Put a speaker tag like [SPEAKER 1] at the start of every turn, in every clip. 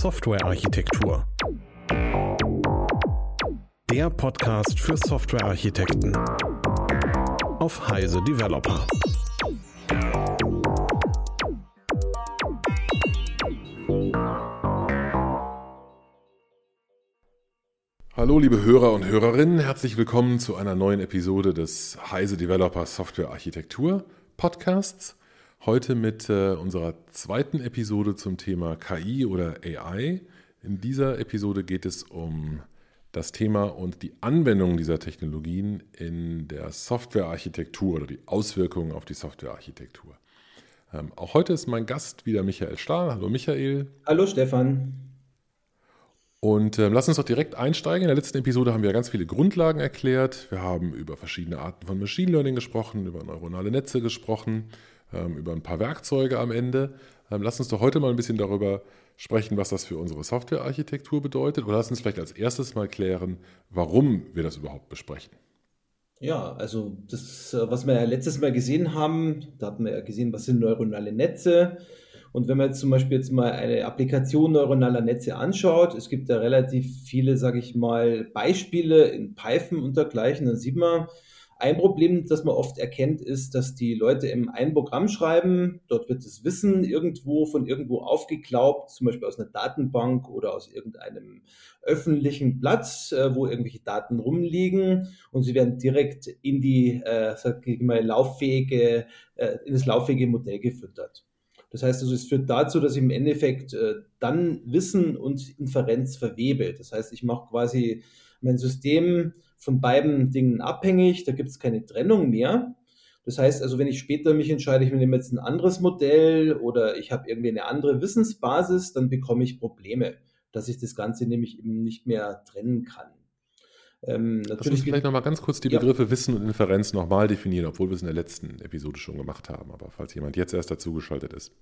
[SPEAKER 1] Softwarearchitektur. Der Podcast für Softwarearchitekten auf Heise Developer.
[SPEAKER 2] Hallo liebe Hörer und Hörerinnen, herzlich willkommen zu einer neuen Episode des Heise Developer Software Architektur Podcasts. Heute mit äh, unserer zweiten Episode zum Thema KI oder AI. In dieser Episode geht es um das Thema und die Anwendung dieser Technologien in der Softwarearchitektur oder die Auswirkungen auf die Softwarearchitektur. Ähm, auch heute ist mein Gast wieder Michael Stahl. Hallo Michael.
[SPEAKER 3] Hallo Stefan.
[SPEAKER 2] Und äh, lass uns doch direkt einsteigen. In der letzten Episode haben wir ganz viele Grundlagen erklärt. Wir haben über verschiedene Arten von Machine Learning gesprochen, über neuronale Netze gesprochen, über ein paar Werkzeuge am Ende. Ähm, lass uns doch heute mal ein bisschen darüber sprechen, was das für unsere Softwarearchitektur bedeutet. Oder lass uns vielleicht als erstes mal klären, warum wir das überhaupt besprechen.
[SPEAKER 3] Ja, also das, äh, was wir ja letztes Mal gesehen haben, da hatten wir ja gesehen, was sind neuronale Netze und wenn man jetzt zum Beispiel jetzt mal eine Applikation neuronaler Netze anschaut, es gibt da relativ viele, sage ich mal, Beispiele in Python und dergleichen, dann sieht man, ein Problem, das man oft erkennt, ist, dass die Leute im ein Programm schreiben, dort wird das Wissen irgendwo von irgendwo aufgeglaubt, zum Beispiel aus einer Datenbank oder aus irgendeinem öffentlichen Platz, äh, wo irgendwelche Daten rumliegen und sie werden direkt in die, äh, sag ich mal, lauffähige, äh, in das lauffähige Modell gefüttert. Das heißt also, es führt dazu, dass ich im Endeffekt äh, dann Wissen und Inferenz verwebe. Das heißt, ich mache quasi mein System von beiden Dingen abhängig, da gibt es keine Trennung mehr. Das heißt also, wenn ich später mich entscheide, ich nehme jetzt ein anderes Modell oder ich habe irgendwie eine andere Wissensbasis, dann bekomme ich Probleme, dass ich das Ganze nämlich eben nicht mehr trennen kann.
[SPEAKER 2] Ähm, uns vielleicht nochmal ganz kurz die Begriffe ja. Wissen und Inferenz nochmal definieren, obwohl wir es in der letzten Episode schon gemacht haben. Aber falls jemand jetzt erst dazugeschaltet ist.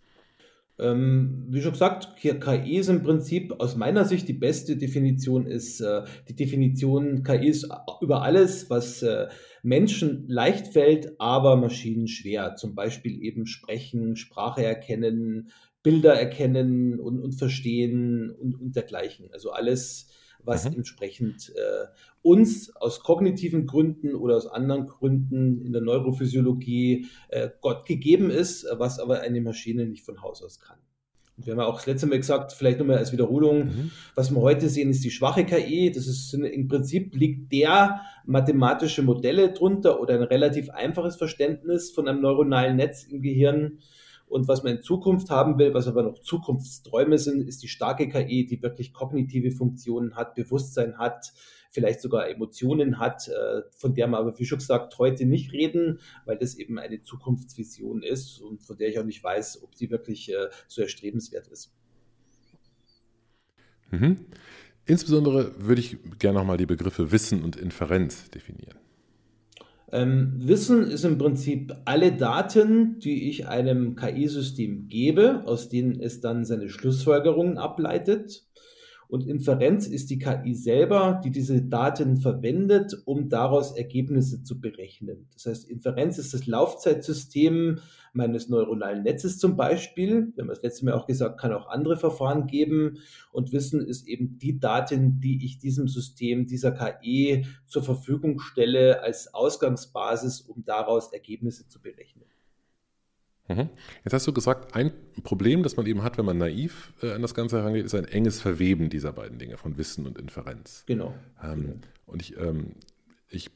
[SPEAKER 3] Ähm, wie schon gesagt, KI ist im Prinzip aus meiner Sicht die beste Definition ist äh, die Definition KI ist über alles, was äh, Menschen leicht fällt, aber Maschinen schwer. Zum Beispiel eben sprechen, Sprache erkennen, Bilder erkennen und, und verstehen und, und dergleichen. Also alles, was mhm. entsprechend äh, uns aus kognitiven Gründen oder aus anderen Gründen in der Neurophysiologie äh, Gott gegeben ist, was aber eine Maschine nicht von Haus aus kann. Und wir haben ja auch das letzte Mal gesagt, vielleicht nochmal als Wiederholung, mhm. was wir heute sehen, ist die schwache KI. Das ist im Prinzip liegt der mathematische Modelle drunter oder ein relativ einfaches Verständnis von einem neuronalen Netz im Gehirn und was man in Zukunft haben will, was aber noch Zukunftsträume sind, ist die starke KI, die wirklich kognitive Funktionen hat, Bewusstsein hat, vielleicht sogar Emotionen hat, äh, von der man aber, wie schon gesagt, heute nicht reden, weil das eben eine Zukunftsvision ist und von der ich auch nicht weiß, ob sie wirklich äh, so erstrebenswert ist.
[SPEAKER 2] Mhm. Insbesondere würde ich gerne nochmal die Begriffe Wissen und Inferenz definieren.
[SPEAKER 3] Ähm, Wissen ist im Prinzip alle Daten, die ich einem KI-System gebe, aus denen es dann seine Schlussfolgerungen ableitet. Und Inferenz ist die KI selber, die diese Daten verwendet, um daraus Ergebnisse zu berechnen. Das heißt, Inferenz ist das Laufzeitsystem meines neuronalen Netzes zum Beispiel. Wir haben das letzte Mal auch gesagt, kann auch andere Verfahren geben. Und Wissen ist eben die Daten, die ich diesem System, dieser KI zur Verfügung stelle als Ausgangsbasis, um daraus Ergebnisse zu berechnen.
[SPEAKER 2] Mhm. Jetzt hast du gesagt, ein Problem, das man eben hat, wenn man naiv äh, an das Ganze herangeht, ist ein enges Verweben dieser beiden Dinge von Wissen und Inferenz.
[SPEAKER 3] Genau.
[SPEAKER 2] Ähm, genau. Und ich, ähm, ich,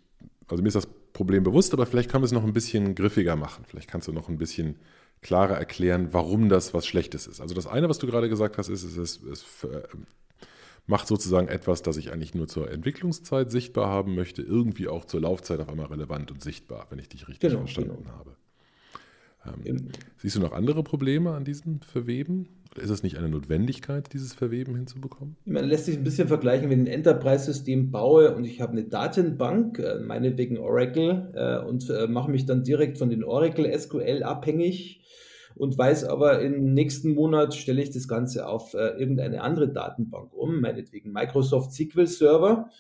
[SPEAKER 2] also mir ist das Problem bewusst, aber vielleicht können wir es noch ein bisschen griffiger machen. Vielleicht kannst du noch ein bisschen klarer erklären, warum das was Schlechtes ist. Also das eine, was du gerade gesagt hast, ist, es, es, es äh, macht sozusagen etwas, das ich eigentlich nur zur Entwicklungszeit sichtbar haben möchte, irgendwie auch zur Laufzeit auf einmal relevant und sichtbar, wenn ich dich richtig genau, verstanden genau. habe. Ähm, siehst du noch andere Probleme an diesem Verweben? Oder ist es nicht eine Notwendigkeit, dieses Verweben hinzubekommen?
[SPEAKER 3] Man lässt sich ein bisschen vergleichen, wenn ich ein Enterprise-System baue und ich habe eine Datenbank, äh, meinetwegen Oracle, äh, und äh, mache mich dann direkt von den Oracle SQL abhängig und weiß aber, im nächsten Monat stelle ich das Ganze auf irgendeine andere Datenbank um, meinetwegen Microsoft SQL Server,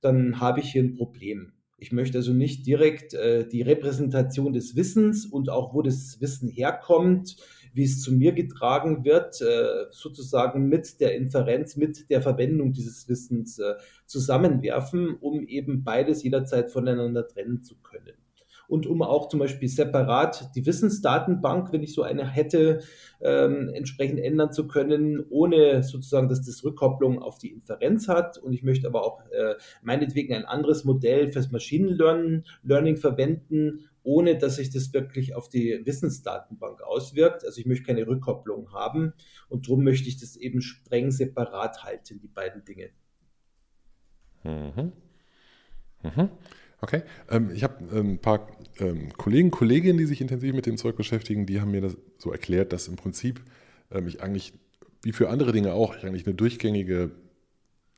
[SPEAKER 3] dann habe ich hier ein Problem. Ich möchte also nicht direkt äh, die Repräsentation des Wissens und auch wo das Wissen herkommt wie es zu mir getragen wird, äh, sozusagen mit der Inferenz, mit der Verwendung dieses Wissens äh, zusammenwerfen, um eben beides jederzeit voneinander trennen zu können und um auch zum Beispiel separat die Wissensdatenbank, wenn ich so eine hätte, ähm, entsprechend ändern zu können, ohne sozusagen, dass das Rückkopplung auf die Inferenz hat. Und ich möchte aber auch äh, meinetwegen ein anderes Modell fürs Machine Learning, Learning verwenden, ohne dass sich das wirklich auf die Wissensdatenbank auswirkt. Also ich möchte keine Rückkopplung haben und darum möchte ich das eben streng separat halten, die beiden Dinge.
[SPEAKER 2] Mhm. Mhm. Okay. Ähm, ich habe ähm, ein paar ähm, Kollegen, Kolleginnen, die sich intensiv mit dem Zeug beschäftigen, die haben mir das so erklärt, dass im Prinzip ähm, ich eigentlich, wie für andere Dinge auch, ich eigentlich eine durchgängige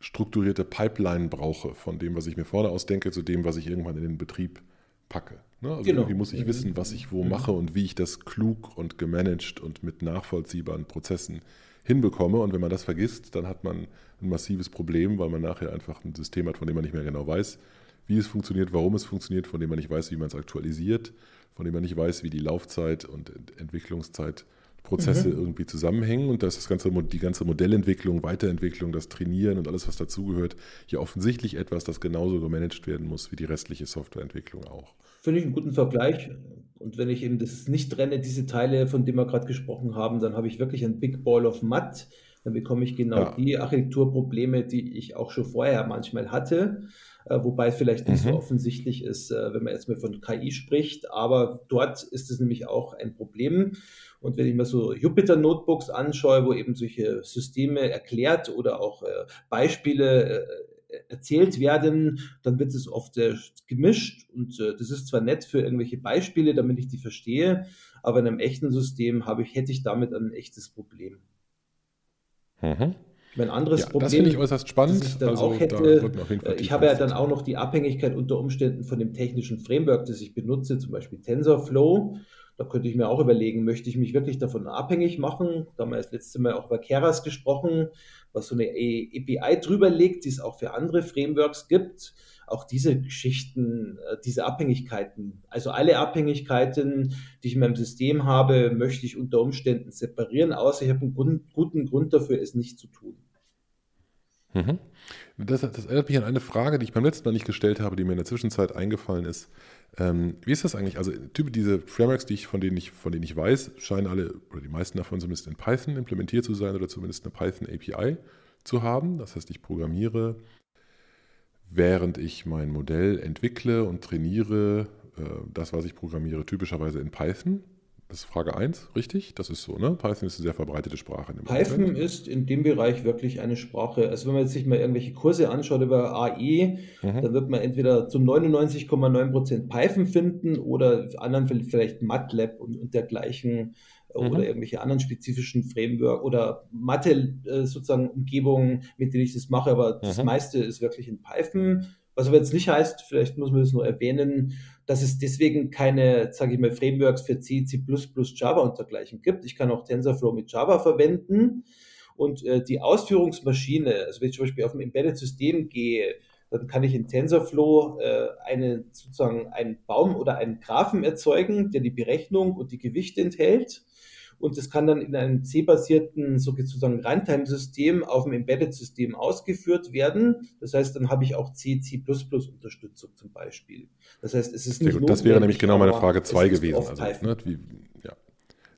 [SPEAKER 2] strukturierte Pipeline brauche, von dem, was ich mir vorne ausdenke, zu dem, was ich irgendwann in den Betrieb packe. Ne? Also genau. irgendwie muss ich wissen, was ich wo mhm. mache und wie ich das klug und gemanagt und mit nachvollziehbaren Prozessen hinbekomme. Und wenn man das vergisst, dann hat man ein massives Problem, weil man nachher einfach ein System hat, von dem man nicht mehr genau weiß, wie es funktioniert, warum es funktioniert, von dem man nicht weiß, wie man es aktualisiert, von dem man nicht weiß, wie die Laufzeit und Entwicklungszeit Prozesse mhm. irgendwie zusammenhängen und dass das ganze, die ganze Modellentwicklung, Weiterentwicklung, das Trainieren und alles, was dazugehört, hier offensichtlich etwas, das genauso gemanagt werden muss wie die restliche Softwareentwicklung auch.
[SPEAKER 3] Finde ich einen guten Vergleich. Und wenn ich eben das nicht trenne, diese Teile, von denen wir gerade gesprochen haben, dann habe ich wirklich ein Big Ball of Mud. Dann bekomme ich genau ja. die Architekturprobleme, die ich auch schon vorher manchmal hatte. Äh, wobei es vielleicht nicht mhm. so offensichtlich ist, äh, wenn man jetzt mal von KI spricht. Aber dort ist es nämlich auch ein Problem. Und wenn ich mir so Jupyter-Notebooks anschaue, wo eben solche Systeme erklärt oder auch äh, Beispiele erzählt werden, dann wird es oft gemischt und das ist zwar nett für irgendwelche Beispiele, damit ich die verstehe, aber in einem echten System habe ich, hätte ich damit ein echtes Problem. Mhm. Mein anderes ja, Problem, das
[SPEAKER 2] finde ich äußerst spannend.
[SPEAKER 3] Das ich dann also, auch hätte, da ich habe ja dann auch noch die Abhängigkeit unter Umständen von dem technischen Framework, das ich benutze, zum Beispiel TensorFlow. Da könnte ich mir auch überlegen, möchte ich mich wirklich davon abhängig machen? Da haben wir das letzte Mal auch über Keras gesprochen, was so eine API drüber legt, die es auch für andere Frameworks gibt. Auch diese Geschichten, äh, diese Abhängigkeiten, also alle Abhängigkeiten, die ich in meinem System habe, möchte ich unter Umständen separieren, außer ich habe einen guten Grund dafür, es nicht zu tun.
[SPEAKER 2] Mhm. Das, das, erinnert mich an eine Frage, die ich beim letzten Mal nicht gestellt habe, die mir in der Zwischenzeit eingefallen ist. Ähm, wie ist das eigentlich? Also diese Frameworks, die ich, von, denen ich, von denen ich weiß, scheinen alle, oder die meisten davon zumindest in Python implementiert zu sein oder zumindest eine Python API zu haben. Das heißt, ich programmiere, während ich mein Modell entwickle und trainiere, äh, das, was ich programmiere, typischerweise in Python. Das ist Frage 1, richtig? Das ist so, ne? Python ist eine sehr verbreitete Sprache.
[SPEAKER 3] In Python Moment. ist in dem Bereich wirklich eine Sprache. Also wenn man jetzt sich mal irgendwelche Kurse anschaut über AI, mhm. dann wird man entweder zu 99,9% Python finden oder anderen vielleicht MATLAB und, und dergleichen mhm. oder irgendwelche anderen spezifischen Framework oder Mathe äh, sozusagen Umgebungen, mit denen ich das mache. Aber mhm. das meiste ist wirklich in Python. Was aber jetzt nicht heißt, vielleicht muss man das nur erwähnen, dass es deswegen keine, sage ich mal, Frameworks für C, C++, Java und dergleichen gibt. Ich kann auch TensorFlow mit Java verwenden und äh, die Ausführungsmaschine, also wenn ich zum Beispiel auf ein Embedded-System gehe, dann kann ich in TensorFlow äh, eine, sozusagen einen Baum oder einen Graphen erzeugen, der die Berechnung und die Gewichte enthält und das kann dann in einem C-basierten sozusagen Runtime-System auf dem Embedded-System ausgeführt werden. Das heißt, dann habe ich auch C, C++-Unterstützung zum Beispiel. Das heißt, es ist nicht
[SPEAKER 2] gut, Das wäre nämlich genau meine Frage 2 gewesen. Also, ne, wie, ja.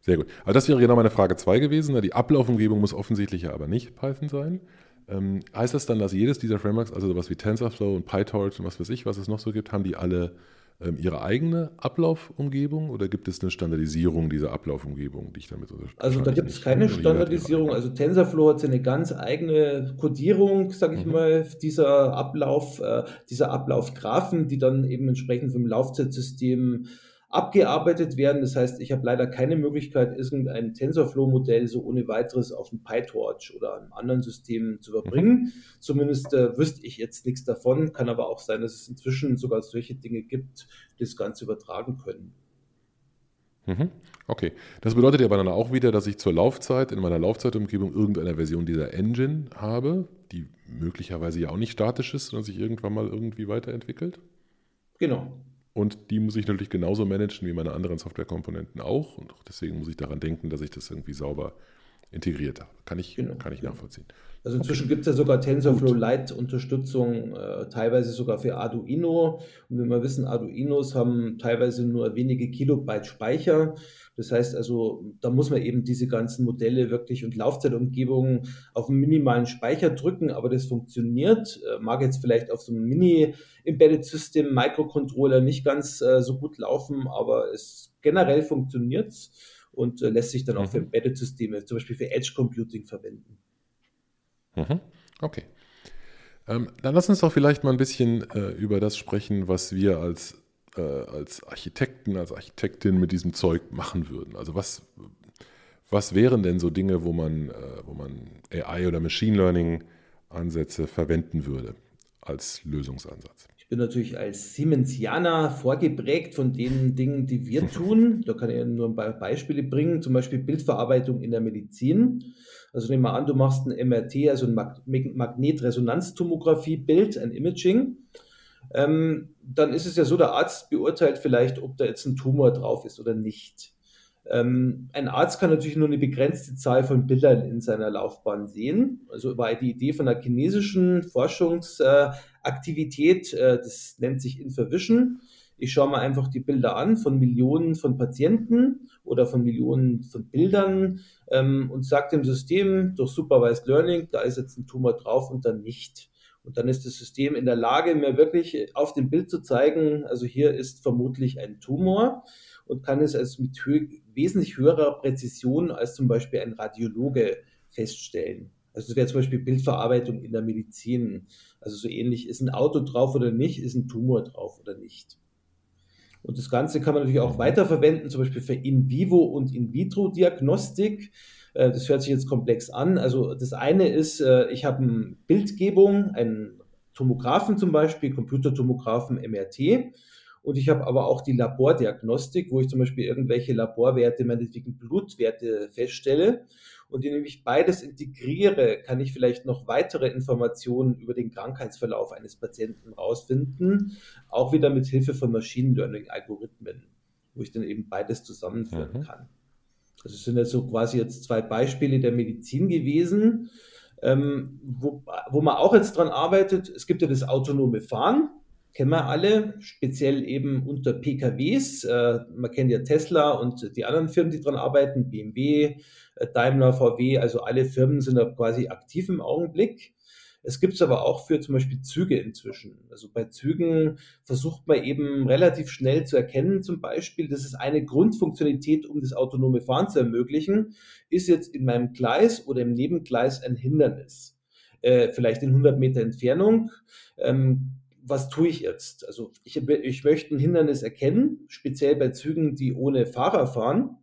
[SPEAKER 2] Sehr gut. Also das wäre genau meine Frage 2 gewesen. Die Ablaufumgebung muss offensichtlich ja aber nicht Python sein. Ähm, heißt das dann, dass jedes dieser Frameworks, also sowas wie TensorFlow und PyTorch und was weiß ich, was es noch so gibt, haben die alle ihre eigene Ablaufumgebung oder gibt es eine Standardisierung dieser Ablaufumgebung, die ich damit
[SPEAKER 3] unterstütze? Also da gibt es keine Standardisierung. Also TensorFlow hat seine ganz eigene Codierung, sage ich mhm. mal, dieser Ablauf, äh, dieser Ablaufgraphen, die dann eben entsprechend vom Laufzeitsystem abgearbeitet werden. Das heißt, ich habe leider keine Möglichkeit, irgendein TensorFlow-Modell so ohne weiteres auf dem PyTorch oder einem anderen System zu überbringen. Mhm. Zumindest äh, wüsste ich jetzt nichts davon. Kann aber auch sein, dass es inzwischen sogar solche Dinge gibt, die das Ganze übertragen können.
[SPEAKER 2] Mhm. Okay, das bedeutet ja aber dann auch wieder, dass ich zur Laufzeit in meiner Laufzeitumgebung irgendeine Version dieser Engine habe, die möglicherweise ja auch nicht statisch ist, sondern sich irgendwann mal irgendwie weiterentwickelt.
[SPEAKER 3] Genau.
[SPEAKER 2] Und die muss ich natürlich genauso managen wie meine anderen Softwarekomponenten auch. Und deswegen muss ich daran denken, dass ich das irgendwie sauber integriert habe. Kann ich, genau, kann ich nachvollziehen.
[SPEAKER 3] Also inzwischen gibt es ja sogar TensorFlow Lite Unterstützung, äh, teilweise sogar für Arduino. Und wenn wir wissen, Arduinos haben teilweise nur wenige Kilobyte Speicher. Das heißt also, da muss man eben diese ganzen Modelle wirklich und Laufzeitumgebungen auf einen minimalen Speicher drücken, aber das funktioniert. Äh, mag jetzt vielleicht auf so einem Mini-Embedded-System, Microcontroller nicht ganz äh, so gut laufen, aber es generell funktioniert und äh, lässt sich dann auch für mhm. Embedded-Systeme, zum Beispiel für Edge Computing verwenden.
[SPEAKER 2] Mhm. Okay. Ähm, dann lass uns doch vielleicht mal ein bisschen äh, über das sprechen, was wir als, äh, als Architekten, als Architektin mit diesem Zeug machen würden. Also was, was wären denn so Dinge, wo man, äh, wo man AI oder Machine Learning Ansätze verwenden würde als Lösungsansatz?
[SPEAKER 3] Ich bin natürlich als Siemensianer vorgeprägt von den Dingen, die wir tun. Da kann ich nur ein paar Beispiele bringen, zum Beispiel Bildverarbeitung in der Medizin. Also nehmen wir an, du machst ein MRT, also ein Magnetresonanztomographie-Bild, ein Imaging. Ähm, dann ist es ja so, der Arzt beurteilt vielleicht, ob da jetzt ein Tumor drauf ist oder nicht. Ähm, ein Arzt kann natürlich nur eine begrenzte Zahl von Bildern in seiner Laufbahn sehen. Also war die Idee von der chinesischen Forschungsaktivität, äh, das nennt sich Infovision. Ich schaue mir einfach die Bilder an von Millionen von Patienten oder von Millionen von Bildern ähm, und sage dem System durch Supervised Learning, da ist jetzt ein Tumor drauf und dann nicht. Und dann ist das System in der Lage, mir wirklich auf dem Bild zu zeigen, also hier ist vermutlich ein Tumor und kann es als mit hö wesentlich höherer Präzision als zum Beispiel ein Radiologe feststellen. Also das wäre zum Beispiel Bildverarbeitung in der Medizin. Also so ähnlich, ist ein Auto drauf oder nicht, ist ein Tumor drauf oder nicht. Und das Ganze kann man natürlich auch weiterverwenden, zum Beispiel für In-vivo und In-vitro-Diagnostik. Äh, das hört sich jetzt komplex an. Also das eine ist, äh, ich habe eine Bildgebung, einen Tomographen zum Beispiel, Computertomographen MRT. Und ich habe aber auch die Labordiagnostik, wo ich zum Beispiel irgendwelche Laborwerte, meinetwegen Blutwerte feststelle. Und indem ich beides integriere, kann ich vielleicht noch weitere Informationen über den Krankheitsverlauf eines Patienten rausfinden, auch wieder mit Hilfe von Machine Learning Algorithmen, wo ich dann eben beides zusammenführen mhm. kann. Also es sind jetzt so quasi jetzt zwei Beispiele der Medizin gewesen, ähm, wo, wo man auch jetzt dran arbeitet. Es gibt ja das autonome Fahren kennen wir alle, speziell eben unter PKWs. Äh, man kennt ja Tesla und die anderen Firmen, die daran arbeiten, BMW, äh, Daimler, VW, also alle Firmen sind da quasi aktiv im Augenblick. Es gibt es aber auch für zum Beispiel Züge inzwischen. Also bei Zügen versucht man eben relativ schnell zu erkennen, zum Beispiel, das ist eine Grundfunktionalität, um das autonome Fahren zu ermöglichen, ist jetzt in meinem Gleis oder im Nebengleis ein Hindernis. Äh, vielleicht in 100 Meter Entfernung. Ähm, was tue ich jetzt? Also ich, ich möchte ein Hindernis erkennen, speziell bei Zügen, die ohne Fahrer fahren.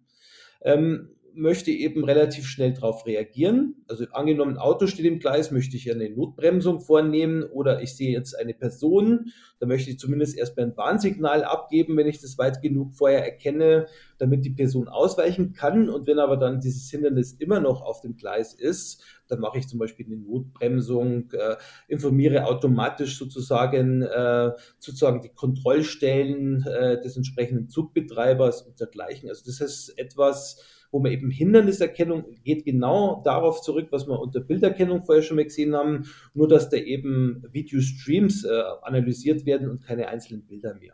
[SPEAKER 3] Ähm, möchte eben relativ schnell darauf reagieren. Also angenommen, ein Auto steht im Gleis, möchte ich eine Notbremsung vornehmen oder ich sehe jetzt eine Person, da möchte ich zumindest erstmal ein Warnsignal abgeben, wenn ich das weit genug vorher erkenne, damit die Person ausweichen kann. Und wenn aber dann dieses Hindernis immer noch auf dem Gleis ist, dann mache ich zum Beispiel eine Notbremsung, äh, informiere automatisch sozusagen, äh, sozusagen die Kontrollstellen äh, des entsprechenden Zugbetreibers und dergleichen. Also das ist etwas, wo man eben Hinderniserkennung geht genau darauf zurück, was wir unter Bilderkennung vorher schon mal gesehen haben, nur dass da eben Videostreams äh, analysiert werden und keine einzelnen Bilder mehr,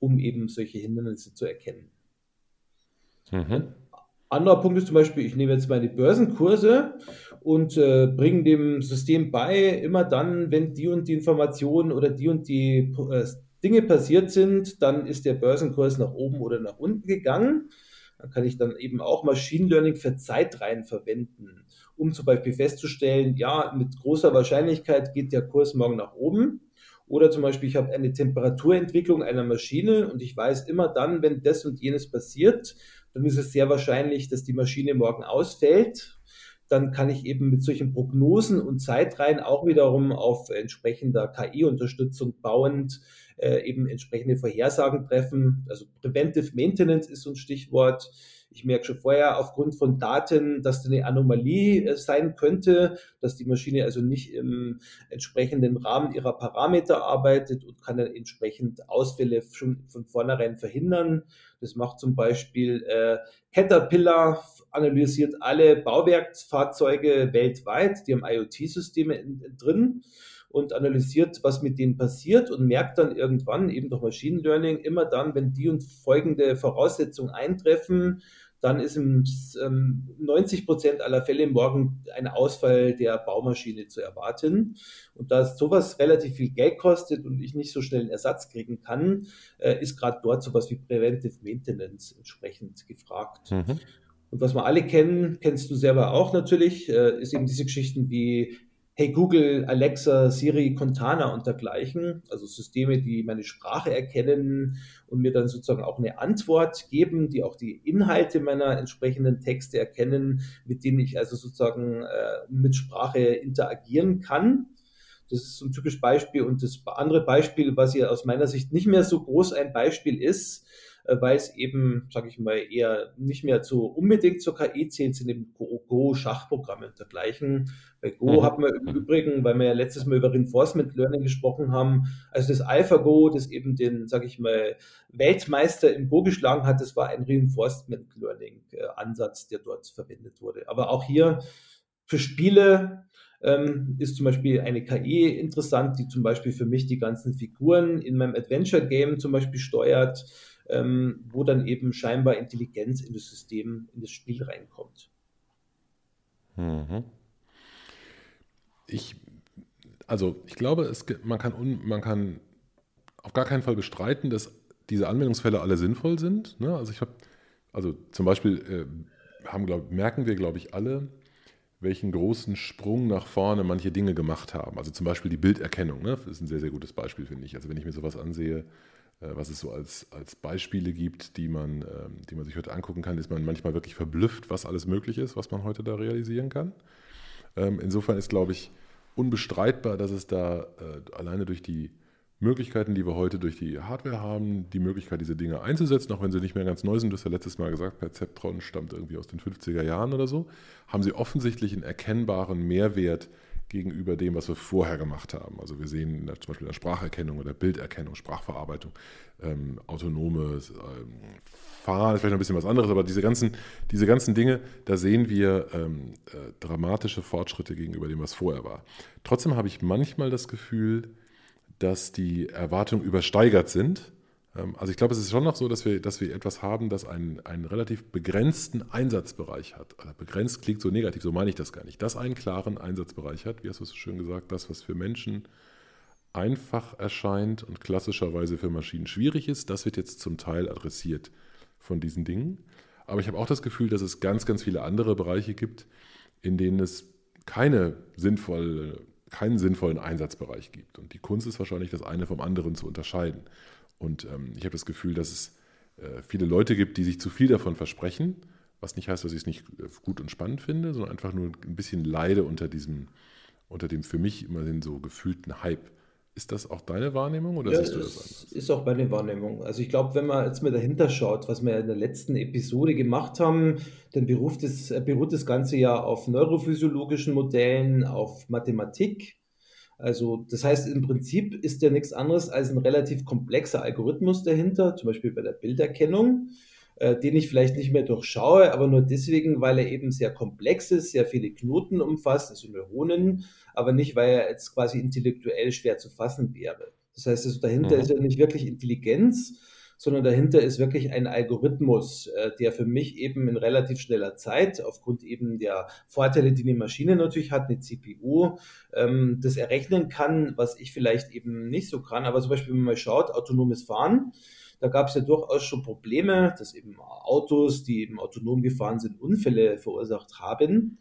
[SPEAKER 3] um eben solche Hindernisse zu erkennen. Mhm. Anderer Punkt ist zum Beispiel, ich nehme jetzt meine Börsenkurse und äh, bringe dem System bei, immer dann, wenn die und die Informationen oder die und die äh, Dinge passiert sind, dann ist der Börsenkurs nach oben oder nach unten gegangen. Da kann ich dann eben auch Machine Learning für Zeitreihen verwenden, um zum Beispiel festzustellen, ja, mit großer Wahrscheinlichkeit geht der Kurs morgen nach oben. Oder zum Beispiel, ich habe eine Temperaturentwicklung einer Maschine und ich weiß immer dann, wenn das und jenes passiert, dann ist es sehr wahrscheinlich, dass die Maschine morgen ausfällt. Dann kann ich eben mit solchen Prognosen und Zeitreihen auch wiederum auf entsprechender KI-Unterstützung bauend äh, eben entsprechende Vorhersagen treffen. Also Preventive Maintenance ist so ein Stichwort. Ich merke schon vorher aufgrund von Daten, dass da eine Anomalie äh, sein könnte, dass die Maschine also nicht im entsprechenden Rahmen ihrer Parameter arbeitet und kann dann entsprechend Ausfälle schon von vornherein verhindern. Das macht zum Beispiel äh, Caterpillar, analysiert alle Bauwerksfahrzeuge weltweit, die haben IoT-Systeme drin und analysiert, was mit denen passiert und merkt dann irgendwann eben durch Machine Learning immer dann, wenn die und folgende Voraussetzungen eintreffen, dann ist im ähm, 90 Prozent aller Fälle morgen ein Ausfall der Baumaschine zu erwarten. Und da sowas relativ viel Geld kostet und ich nicht so schnell einen Ersatz kriegen kann, äh, ist gerade dort sowas wie Preventive Maintenance entsprechend gefragt. Mhm. Und was wir alle kennen, kennst du selber auch natürlich, äh, ist eben diese Geschichten wie Hey Google, Alexa, Siri, Contana und dergleichen, also Systeme, die meine Sprache erkennen und mir dann sozusagen auch eine Antwort geben, die auch die Inhalte meiner entsprechenden Texte erkennen, mit denen ich also sozusagen äh, mit Sprache interagieren kann. Das ist so ein typisches Beispiel. Und das andere Beispiel, was hier aus meiner Sicht nicht mehr so groß ein Beispiel ist, weil es eben, sage ich mal, eher nicht mehr zu unbedingt zur KI zählt, sind eben Go-Schachprogramme und dergleichen. Bei Go mhm. hat man im. Übrigen, weil wir ja letztes Mal über Reinforcement Learning gesprochen haben, also das AlphaGo, das eben den, sage ich mal, Weltmeister im Go geschlagen hat, das war ein Reinforcement Learning äh, Ansatz, der dort verwendet wurde. Aber auch hier für Spiele ähm, ist zum Beispiel eine KI interessant, die zum Beispiel für mich die ganzen Figuren in meinem Adventure Game zum Beispiel steuert ähm, wo dann eben scheinbar Intelligenz in das System, in das Spiel reinkommt.
[SPEAKER 2] Mhm. Ich, also ich glaube, es, man, kann man kann auf gar keinen Fall bestreiten, dass diese Anwendungsfälle alle sinnvoll sind. Ne? Also ich habe, also zum Beispiel äh, haben, glaub, merken wir, glaube ich, alle, welchen großen Sprung nach vorne manche Dinge gemacht haben. Also zum Beispiel die Bilderkennung. Ne? Das ist ein sehr, sehr gutes Beispiel, finde ich. Also wenn ich mir sowas ansehe, äh, was es so als, als Beispiele gibt, die man, ähm, die man sich heute angucken kann, ist man manchmal wirklich verblüfft, was alles möglich ist, was man heute da realisieren kann. Ähm, insofern ist, glaube ich, unbestreitbar, dass es da äh, alleine durch die Möglichkeiten, die wir heute durch die Hardware haben, die Möglichkeit, diese Dinge einzusetzen, auch wenn sie nicht mehr ganz neu sind, du hast ja letztes Mal gesagt, Perceptron stammt irgendwie aus den 50er Jahren oder so, haben sie offensichtlich einen erkennbaren Mehrwert gegenüber dem, was wir vorher gemacht haben. Also wir sehen zum Beispiel in der Spracherkennung oder Bilderkennung, Sprachverarbeitung, ähm, autonomes ähm, Fahren ist vielleicht noch ein bisschen was anderes, aber diese ganzen, diese ganzen Dinge, da sehen wir ähm, äh, dramatische Fortschritte gegenüber dem, was vorher war. Trotzdem habe ich manchmal das Gefühl, dass die Erwartungen übersteigert sind ähm, also ich glaube, es ist schon noch so, dass wir, dass wir etwas haben, das einen, einen relativ begrenzten Einsatzbereich hat. Also begrenzt klingt so negativ, so meine ich das gar nicht. Das einen klaren Einsatzbereich hat, wie hast du es so schön gesagt, das, was für Menschen einfach erscheint und klassischerweise für Maschinen schwierig ist, das wird jetzt zum Teil adressiert von diesen Dingen. Aber ich habe auch das Gefühl, dass es ganz, ganz viele andere Bereiche gibt, in denen es keine sinnvolle, keinen sinnvollen Einsatzbereich gibt. Und die Kunst ist wahrscheinlich, das eine vom anderen zu unterscheiden. Und ähm, ich habe das Gefühl, dass es äh, viele Leute gibt, die sich zu viel davon versprechen, was nicht heißt, dass ich es nicht äh, gut und spannend finde, sondern einfach nur ein bisschen leide unter diesem, unter dem für mich immerhin so gefühlten Hype. Ist das auch deine Wahrnehmung oder
[SPEAKER 3] ja, siehst du das anders? Ist auch meine Wahrnehmung. Also ich glaube, wenn man jetzt mal dahinter schaut, was wir in der letzten Episode gemacht haben, dann beruht das, äh, beruht das Ganze ja auf neurophysiologischen Modellen, auf Mathematik also das heißt, im Prinzip ist ja nichts anderes als ein relativ komplexer Algorithmus dahinter, zum Beispiel bei der Bilderkennung, äh, den ich vielleicht nicht mehr durchschaue, aber nur deswegen, weil er eben sehr komplex ist, sehr viele Knoten umfasst, also Neuronen, aber nicht, weil er jetzt quasi intellektuell schwer zu fassen wäre. Das heißt, also dahinter mhm. ist ja nicht wirklich Intelligenz, sondern dahinter ist wirklich ein Algorithmus, äh, der für mich eben in relativ schneller Zeit, aufgrund eben der Vorteile, die eine Maschine natürlich hat, eine CPU, ähm, das errechnen kann, was ich vielleicht eben nicht so kann. Aber zum Beispiel, wenn man mal schaut, autonomes Fahren, da gab es ja durchaus schon Probleme, dass eben Autos, die eben autonom gefahren sind, Unfälle verursacht haben.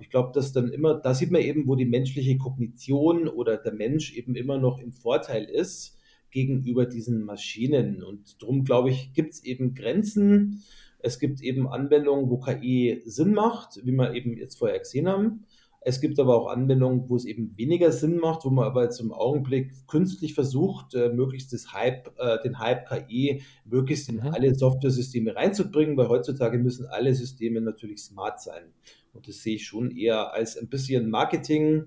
[SPEAKER 3] Ich glaube, dass dann immer, da sieht man eben, wo die menschliche Kognition oder der Mensch eben immer noch im Vorteil ist gegenüber diesen Maschinen. Und darum, glaube ich, gibt es eben Grenzen. Es gibt eben Anwendungen, wo KI Sinn macht, wie wir eben jetzt vorher gesehen haben. Es gibt aber auch Anwendungen, wo es eben weniger Sinn macht, wo man aber jetzt im Augenblick künstlich versucht, äh, möglichst das Hype, äh, den Hype KI möglichst in mhm. alle Software-Systeme reinzubringen, weil heutzutage müssen alle Systeme natürlich smart sein. Und das sehe ich schon eher als ein bisschen Marketing.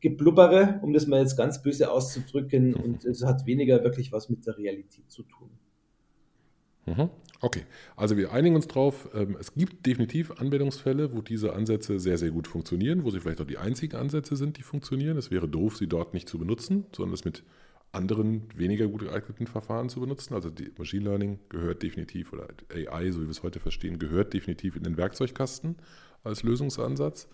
[SPEAKER 3] Geblubbere, um das mal jetzt ganz böse auszudrücken, und es hat weniger wirklich was mit der Realität zu tun.
[SPEAKER 2] Mhm. Okay, also wir einigen uns drauf. Ähm, es gibt definitiv Anwendungsfälle, wo diese Ansätze sehr, sehr gut funktionieren, wo sie vielleicht auch die einzigen Ansätze sind, die funktionieren. Es wäre doof, sie dort nicht zu benutzen, sondern es mit anderen weniger gut geeigneten Verfahren zu benutzen. Also Machine Learning gehört definitiv, oder AI, so wie wir es heute verstehen, gehört definitiv in den Werkzeugkasten als Lösungsansatz.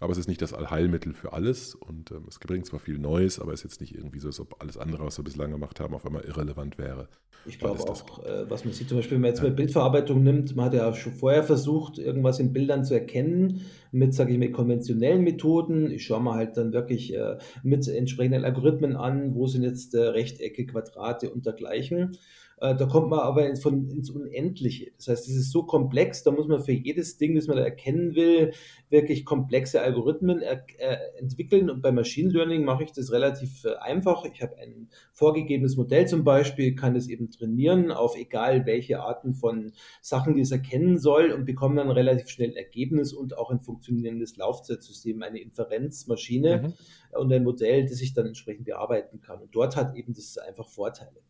[SPEAKER 2] Aber es ist nicht das Allheilmittel für alles und ähm, es bringt zwar viel Neues, aber es ist jetzt nicht irgendwie so, als ob alles andere, was wir bislang gemacht haben, auf einmal irrelevant wäre.
[SPEAKER 3] Ich glaube auch, äh, was man sieht, zum Beispiel, wenn man jetzt ja. mal Bildverarbeitung nimmt, man hat ja schon vorher versucht, irgendwas in Bildern zu erkennen mit, sage ich mal, konventionellen Methoden. Ich schaue mal halt dann wirklich äh, mit entsprechenden Algorithmen an, wo sind jetzt äh, Rechtecke, Quadrate und dergleichen. Äh, da kommt man aber ins, von, ins Unendliche. Das heißt, es ist so komplex, da muss man für jedes Ding, das man da erkennen will, wirklich komplexe Algorithmen er, äh, entwickeln. Und bei Machine Learning mache ich das relativ äh, einfach. Ich habe ein vorgegebenes Modell zum Beispiel, kann es eben trainieren auf egal welche Arten von Sachen, die es erkennen soll und bekomme dann relativ schnell ein Ergebnis und auch ein funktionierendes Laufzeitsystem, eine Inferenzmaschine mhm. und ein Modell, das ich dann entsprechend bearbeiten kann. Und dort hat eben das einfach Vorteile.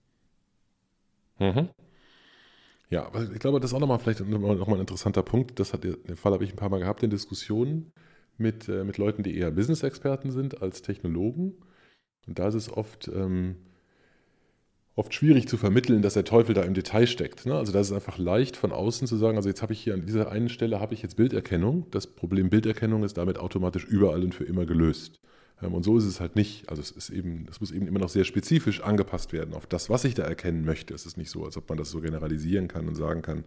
[SPEAKER 2] Mhm. Ja, ich glaube, das ist auch nochmal vielleicht nochmal ein interessanter Punkt. Das hat, den Fall habe ich ein paar Mal gehabt in Diskussionen mit, äh, mit Leuten, die eher Business-Experten sind als Technologen. Und da ist es oft, ähm, oft schwierig zu vermitteln, dass der Teufel da im Detail steckt. Ne? Also da ist es einfach leicht von außen zu sagen, also jetzt habe ich hier an dieser einen Stelle habe ich jetzt Bilderkennung. Das Problem Bilderkennung ist damit automatisch überall und für immer gelöst. Ähm, und so ist es halt nicht. Also es ist eben, es muss eben immer noch sehr spezifisch angepasst werden auf das, was ich da erkennen möchte. Es ist nicht so, als ob man das so generalisieren kann und sagen kann,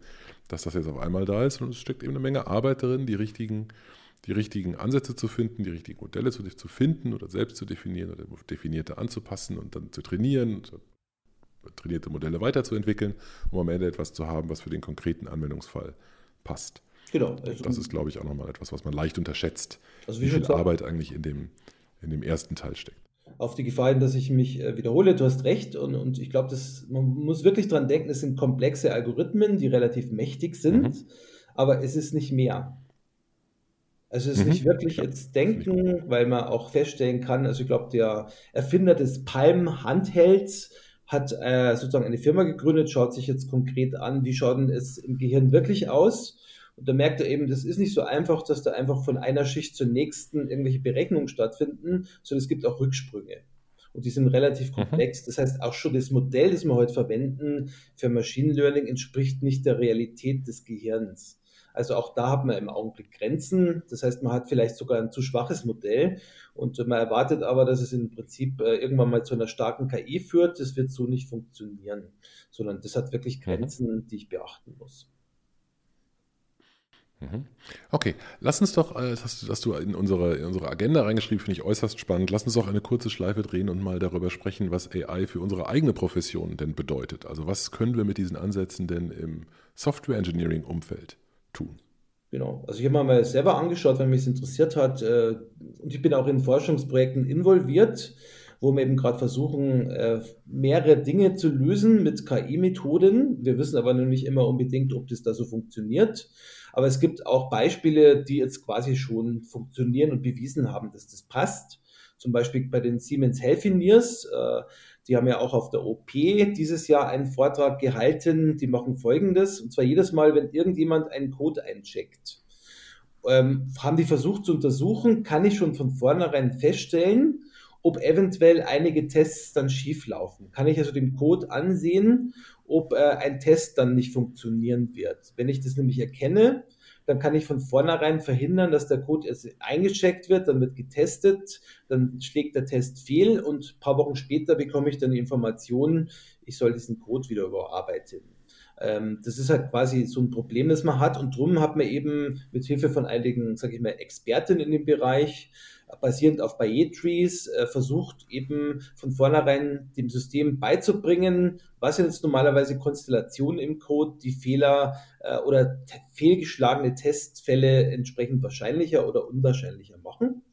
[SPEAKER 2] dass das jetzt auf einmal da ist. Und es steckt eben eine Menge Arbeit darin, die richtigen, die richtigen Ansätze zu finden, die richtigen Modelle zu, zu finden oder selbst zu definieren oder definierte anzupassen und dann zu trainieren, trainierte Modelle weiterzuentwickeln, um am Ende etwas zu haben, was für den konkreten Anwendungsfall passt. Genau. Also das ist, glaube ich, auch nochmal etwas, was man leicht unterschätzt, also wie, wie viel Arbeit eigentlich in dem, in dem ersten Teil steckt.
[SPEAKER 3] Auf die Gefahr hin, dass ich mich äh, wiederhole, du hast recht und, und ich glaube, man muss wirklich dran denken, es sind komplexe Algorithmen, die relativ mächtig sind, mhm. aber es ist nicht mehr. Also es ist mhm. nicht wirklich jetzt denken, weil man auch feststellen kann, also ich glaube, der Erfinder des Palm-Handhelds hat äh, sozusagen eine Firma gegründet, schaut sich jetzt konkret an, wie schaut denn es im Gehirn wirklich aus und da merkt er eben, das ist nicht so einfach, dass da einfach von einer Schicht zur nächsten irgendwelche Berechnungen stattfinden, sondern es gibt auch Rücksprünge. Und die sind relativ mhm. komplex. Das heißt, auch schon das Modell, das wir heute verwenden für Machine Learning, entspricht nicht der Realität des Gehirns. Also auch da hat man im Augenblick Grenzen. Das heißt, man hat vielleicht sogar ein zu schwaches Modell und man erwartet aber, dass es im Prinzip äh, irgendwann mal zu einer starken KI führt. Das wird so nicht funktionieren, sondern das hat wirklich mhm. Grenzen, die ich beachten muss.
[SPEAKER 2] Mhm. Okay, lass uns doch, äh, das hast, hast du in unsere, in unsere Agenda reingeschrieben, finde ich äußerst spannend. Lass uns doch eine kurze Schleife drehen und mal darüber sprechen, was AI für unsere eigene Profession denn bedeutet. Also was können wir mit diesen Ansätzen denn im Software Engineering Umfeld tun?
[SPEAKER 3] Genau, also ich habe mir mal selber angeschaut, wenn mich es interessiert hat. Äh, und ich bin auch in Forschungsprojekten involviert, wo wir eben gerade versuchen, äh, mehrere Dinge zu lösen mit KI-Methoden. Wir wissen aber noch nicht immer unbedingt, ob das da so funktioniert. Aber es gibt auch Beispiele, die jetzt quasi schon funktionieren und bewiesen haben, dass das passt. Zum Beispiel bei den Siemens Healthineers. Äh, die haben ja auch auf der OP dieses Jahr einen Vortrag gehalten. Die machen Folgendes. Und zwar jedes Mal, wenn irgendjemand einen Code eincheckt, ähm, haben die versucht zu untersuchen, kann ich schon von vornherein feststellen, ob eventuell einige Tests dann schief laufen. Kann ich also den Code ansehen ob äh, ein Test dann nicht funktionieren wird. Wenn ich das nämlich erkenne, dann kann ich von vornherein verhindern, dass der Code erst eingecheckt wird, dann wird getestet, dann schlägt der Test fehl und ein paar Wochen später bekomme ich dann die Information, ich soll diesen Code wieder überarbeiten. Ähm, das ist halt quasi so ein Problem, das man hat und drum hat man eben mit Hilfe von einigen, sage ich mal, Experten in dem Bereich basierend auf Bayet-Trees äh, versucht eben von vornherein dem System beizubringen, was jetzt normalerweise Konstellationen im Code, die Fehler äh, oder fehlgeschlagene Testfälle entsprechend wahrscheinlicher oder unwahrscheinlicher machen.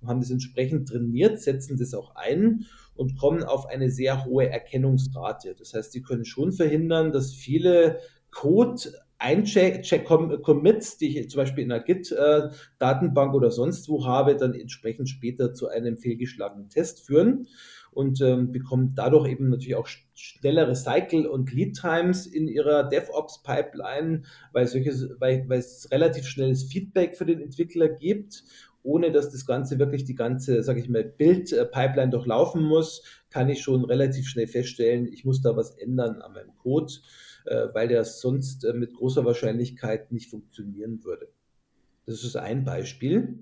[SPEAKER 3] und haben das entsprechend trainiert, setzen das auch ein und kommen auf eine sehr hohe Erkennungsrate. Das heißt, sie können schon verhindern, dass viele Code Eincheck-Commits, die ich zum Beispiel in einer Git-Datenbank oder sonst wo habe, dann entsprechend später zu einem fehlgeschlagenen Test führen und ähm, bekommen dadurch eben natürlich auch schnellere Cycle- und Lead-Times in ihrer DevOps-Pipeline, weil, weil, weil es relativ schnelles Feedback für den Entwickler gibt ohne dass das Ganze wirklich die ganze, sage ich mal, Bild-Pipeline durchlaufen muss, kann ich schon relativ schnell feststellen, ich muss da was ändern an meinem Code, äh, weil der sonst äh, mit großer Wahrscheinlichkeit nicht funktionieren würde. Das ist ein Beispiel.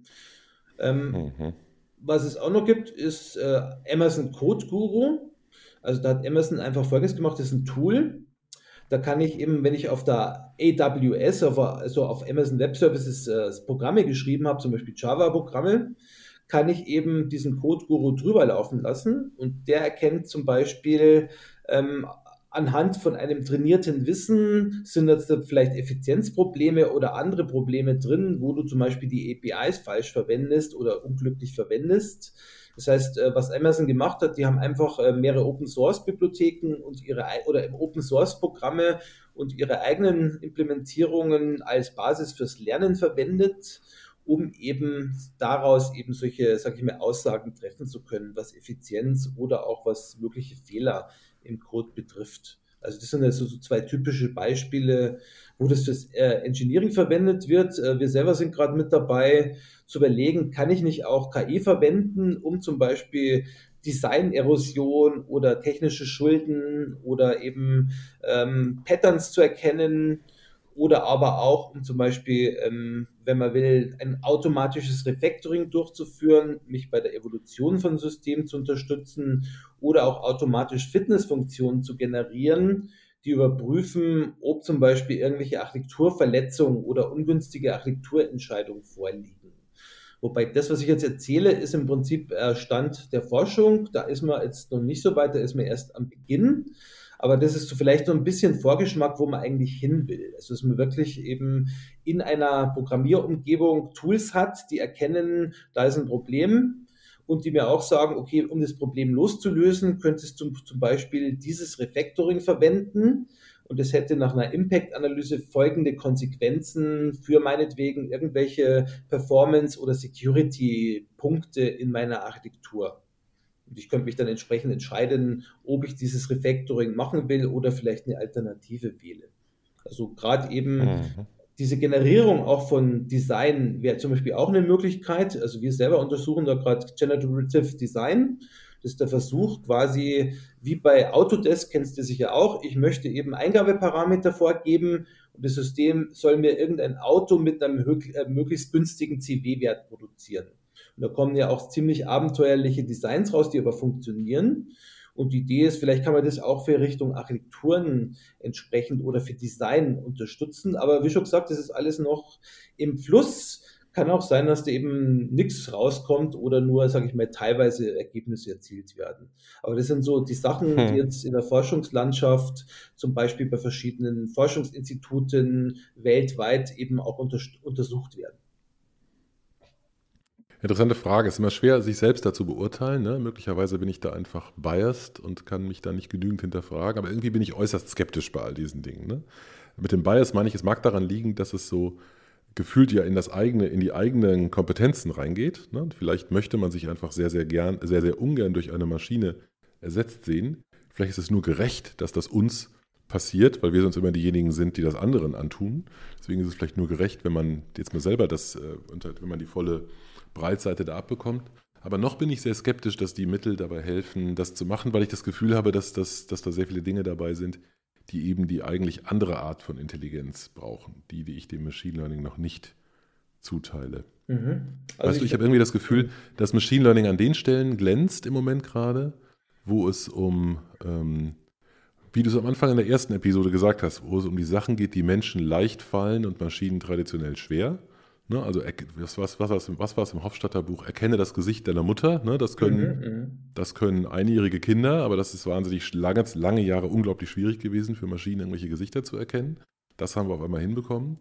[SPEAKER 3] Ähm, mhm. Was es auch noch gibt, ist äh, Amazon Code Guru. Also da hat Amazon einfach Folgendes gemacht, das ist ein Tool, da kann ich eben, wenn ich auf der AWS, auf, also auf Amazon Web Services äh, Programme geschrieben habe, zum Beispiel Java-Programme, kann ich eben diesen Code-Guru drüber laufen lassen und der erkennt zum Beispiel ähm, anhand von einem trainierten Wissen, sind jetzt vielleicht Effizienzprobleme oder andere Probleme drin, wo du zum Beispiel die APIs falsch verwendest oder unglücklich verwendest. Das heißt, äh, was Amazon gemacht hat, die haben einfach äh, mehrere Open Source Bibliotheken und ihre oder Open Source Programme und ihre eigenen Implementierungen als Basis fürs Lernen verwendet, um eben daraus eben solche, sag ich mal, Aussagen treffen zu können, was Effizienz oder auch was mögliche Fehler im Code betrifft. Also das sind also so zwei typische Beispiele, wo das fürs äh, Engineering verwendet wird. Äh, wir selber sind gerade mit dabei zu überlegen, kann ich nicht auch KI verwenden, um zum Beispiel Design-Erosion oder technische Schulden oder eben ähm, Patterns zu erkennen oder aber auch, um zum Beispiel, ähm, wenn man will, ein automatisches Refactoring durchzuführen, mich bei der Evolution von Systemen zu unterstützen oder auch automatisch Fitnessfunktionen zu generieren, die überprüfen, ob zum Beispiel irgendwelche Architekturverletzungen oder ungünstige Architekturentscheidungen vorliegen. Wobei das, was ich jetzt erzähle, ist im Prinzip äh, Stand der Forschung. Da ist man jetzt noch nicht so weit, da ist man erst am Beginn. Aber das ist so vielleicht so ein bisschen Vorgeschmack, wo man eigentlich hin will. Also, dass man wirklich eben in einer Programmierumgebung Tools hat, die erkennen, da ist ein Problem und die mir auch sagen, okay, um das Problem loszulösen, könntest du zum Beispiel dieses Refactoring verwenden und es hätte nach einer Impact-Analyse folgende Konsequenzen für meinetwegen irgendwelche Performance- oder Security-Punkte in meiner Architektur. Und ich könnte mich dann entsprechend entscheiden, ob ich dieses Refactoring machen will oder vielleicht eine Alternative wähle. Also gerade eben mhm. diese Generierung auch von Design wäre zum Beispiel auch eine Möglichkeit. Also wir selber untersuchen da gerade Generative Design das ist der Versuch quasi, wie bei Autodesk, kennst du sicher auch, ich möchte eben Eingabeparameter vorgeben und das System soll mir irgendein Auto mit einem äh, möglichst günstigen CW-Wert produzieren. Und da kommen ja auch ziemlich abenteuerliche Designs raus, die aber funktionieren. Und die Idee ist, vielleicht kann man das auch für Richtung Architekturen entsprechend oder für Design unterstützen. Aber wie schon gesagt, das ist alles noch im Fluss. Kann auch sein, dass da eben nichts rauskommt oder nur, sage ich mal, teilweise Ergebnisse erzielt werden. Aber das sind so die Sachen, hm. die jetzt in der Forschungslandschaft, zum Beispiel bei verschiedenen Forschungsinstituten weltweit eben auch unter, untersucht werden.
[SPEAKER 2] Interessante Frage. Es ist immer schwer, sich selbst dazu beurteilen. Ne? Möglicherweise bin ich da einfach biased und kann mich da nicht genügend hinterfragen. Aber irgendwie bin ich äußerst skeptisch bei all diesen Dingen. Ne? Mit dem Bias meine ich, es mag daran liegen, dass es so gefühlt ja in das eigene, in die eigenen Kompetenzen reingeht. Ne? Vielleicht möchte man sich einfach sehr, sehr gern, sehr, sehr ungern durch eine Maschine ersetzt sehen. Vielleicht ist es nur gerecht, dass das uns passiert, weil wir sonst immer diejenigen sind, die das anderen antun. Deswegen ist es vielleicht nur gerecht, wenn man jetzt mal selber das, äh, wenn man die volle Breitseite da abbekommt. Aber noch bin ich sehr skeptisch, dass die Mittel dabei helfen, das zu machen, weil ich das Gefühl habe, dass, das, dass da sehr viele Dinge dabei sind, die eben die eigentlich andere Art von Intelligenz brauchen, die, die ich dem Machine Learning noch nicht zuteile. Mhm. Also weißt du, ich, ich habe irgendwie das Gefühl, dass Machine Learning an den Stellen glänzt im Moment gerade, wo es um, ähm, wie du es am Anfang in der ersten Episode gesagt hast, wo es um die Sachen geht, die Menschen leicht fallen und Maschinen traditionell schwer. Ne, also was, was, was, was war es im Hofstadter Buch? Erkenne das Gesicht deiner Mutter. Ne, das, können, mhm, mhm, das können einjährige Kinder, aber das ist wahnsinnig lange, lange Jahre unglaublich schwierig gewesen, für Maschinen irgendwelche Gesichter zu erkennen. Das haben wir auf einmal hinbekommen.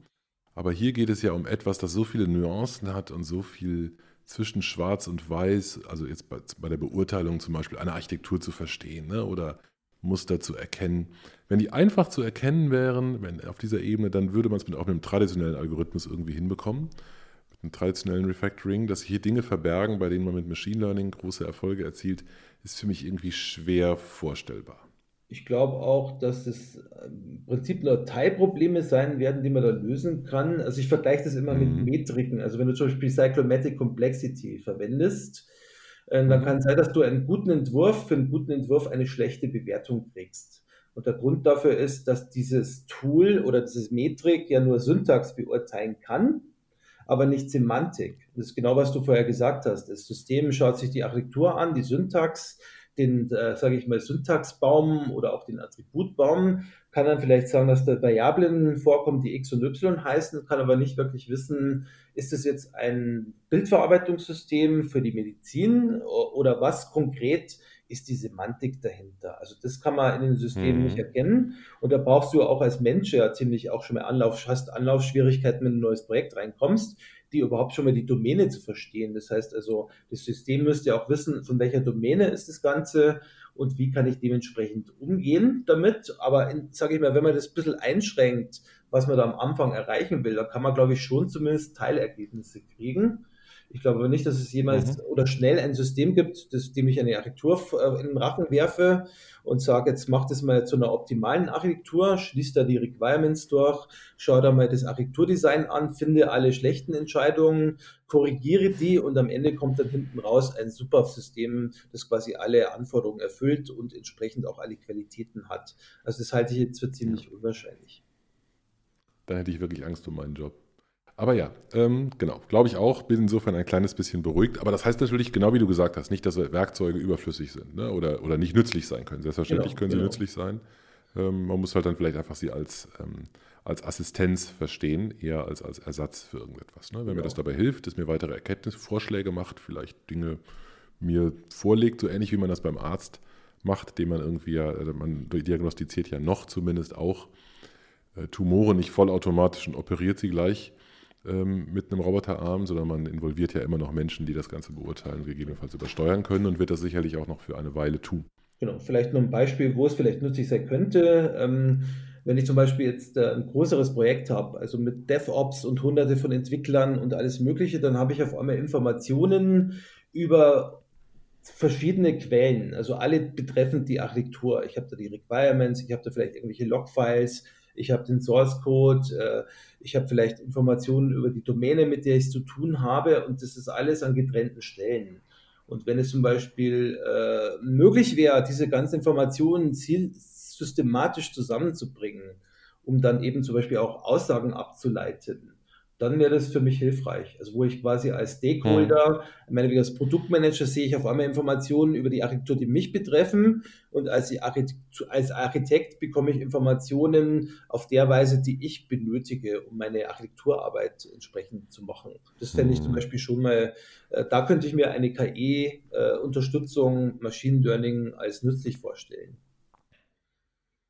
[SPEAKER 2] Aber hier geht es ja um etwas, das so viele Nuancen hat und so viel zwischen Schwarz und Weiß, also jetzt bei, bei der Beurteilung zum Beispiel eine Architektur zu verstehen ne, oder Muster zu erkennen. Wenn die einfach zu erkennen wären, wenn auf dieser Ebene, dann würde man es mit, auch mit einem traditionellen Algorithmus irgendwie hinbekommen, mit einem traditionellen Refactoring, dass sich hier Dinge verbergen, bei denen man mit Machine Learning große Erfolge erzielt, ist für mich irgendwie schwer vorstellbar.
[SPEAKER 3] Ich glaube auch, dass es im Prinzip nur Teilprobleme sein werden, die man da lösen kann. Also ich vergleiche das immer mhm. mit Metriken. Also wenn du zum Beispiel Cyclomatic Complexity verwendest, äh, dann mhm. kann es sein, dass du einen guten Entwurf für einen guten Entwurf eine schlechte Bewertung kriegst. Und der Grund dafür ist, dass dieses Tool oder dieses Metrik ja nur Syntax beurteilen kann, aber nicht Semantik. Das ist genau, was du vorher gesagt hast. Das System schaut sich die Architektur an, die Syntax, den, äh, sage ich mal, Syntaxbaum oder auch den Attributbaum, kann dann vielleicht sagen, dass da Variablen vorkommen, die x und y heißen, kann aber nicht wirklich wissen, ist es jetzt ein Bildverarbeitungssystem für die Medizin oder was konkret ist die Semantik dahinter. Also das kann man in den Systemen mhm. nicht erkennen. Und da brauchst du auch als Mensch ja ziemlich auch schon mal Anlauf, hast Anlaufschwierigkeiten, wenn du in ein neues Projekt reinkommst, die überhaupt schon mal die Domäne zu verstehen. Das heißt also, das System müsste ja auch wissen, von welcher Domäne ist das Ganze und wie kann ich dementsprechend umgehen damit. Aber sage ich mal, wenn man das ein bisschen einschränkt, was man da am Anfang erreichen will, da kann man, glaube ich, schon zumindest Teilergebnisse kriegen. Ich glaube nicht, dass es jemals mhm. oder schnell ein System gibt, das, dem ich eine Architektur äh, in den Rachen werfe und sage, jetzt mach das mal zu einer optimalen Architektur, schließ da die Requirements durch, schau da mal das Architekturdesign an, finde alle schlechten Entscheidungen, korrigiere die und am Ende kommt dann hinten raus ein super System, das quasi alle Anforderungen erfüllt und entsprechend auch alle Qualitäten hat. Also das halte ich jetzt für ziemlich unwahrscheinlich.
[SPEAKER 2] Da hätte ich wirklich Angst um meinen Job. Aber ja, ähm, genau, glaube ich auch, bin insofern ein kleines bisschen beruhigt. Aber das heißt natürlich, genau wie du gesagt hast, nicht, dass Werkzeuge überflüssig sind ne? oder, oder nicht nützlich sein können. Selbstverständlich genau, können sie genau. nützlich sein. Ähm, man muss halt dann vielleicht einfach sie als, ähm, als Assistenz verstehen, eher als als Ersatz für irgendetwas. Ne? Wenn genau. mir das dabei hilft, dass mir weitere Erkenntnisvorschläge macht, vielleicht Dinge mir vorlegt, so ähnlich wie man das beim Arzt macht, dem man irgendwie ja, also man diagnostiziert ja noch zumindest auch äh, Tumore nicht vollautomatisch und operiert sie gleich mit einem Roboterarm, sondern man involviert ja immer noch Menschen, die das Ganze beurteilen, gegebenenfalls übersteuern können und wird das sicherlich auch noch für eine Weile tun.
[SPEAKER 3] Genau, vielleicht noch ein Beispiel, wo es vielleicht nützlich sein könnte. Ähm, wenn ich zum Beispiel jetzt äh, ein größeres Projekt habe, also mit DevOps und hunderte von Entwicklern und alles Mögliche, dann habe ich auf einmal Informationen über verschiedene Quellen, also alle betreffend die Architektur. Ich habe da die Requirements, ich habe da vielleicht irgendwelche Logfiles, ich habe den Source Code, äh, ich habe vielleicht Informationen über die Domäne, mit der ich es zu tun habe und das ist alles an getrennten Stellen. Und wenn es zum Beispiel äh, möglich wäre, diese ganzen Informationen systematisch zusammenzubringen, um dann eben zum Beispiel auch Aussagen abzuleiten, dann wäre das für mich hilfreich. Also wo ich quasi als Stakeholder, hm. ich meine, als Produktmanager sehe ich auf einmal Informationen über die Architektur, die mich betreffen und als, Architekt, als Architekt bekomme ich Informationen auf der Weise, die ich benötige, um meine Architekturarbeit entsprechend zu machen. Das fände ich zum hm. Beispiel schon mal, äh, da könnte ich mir eine KI-Unterstützung, äh, Machine Learning als nützlich vorstellen.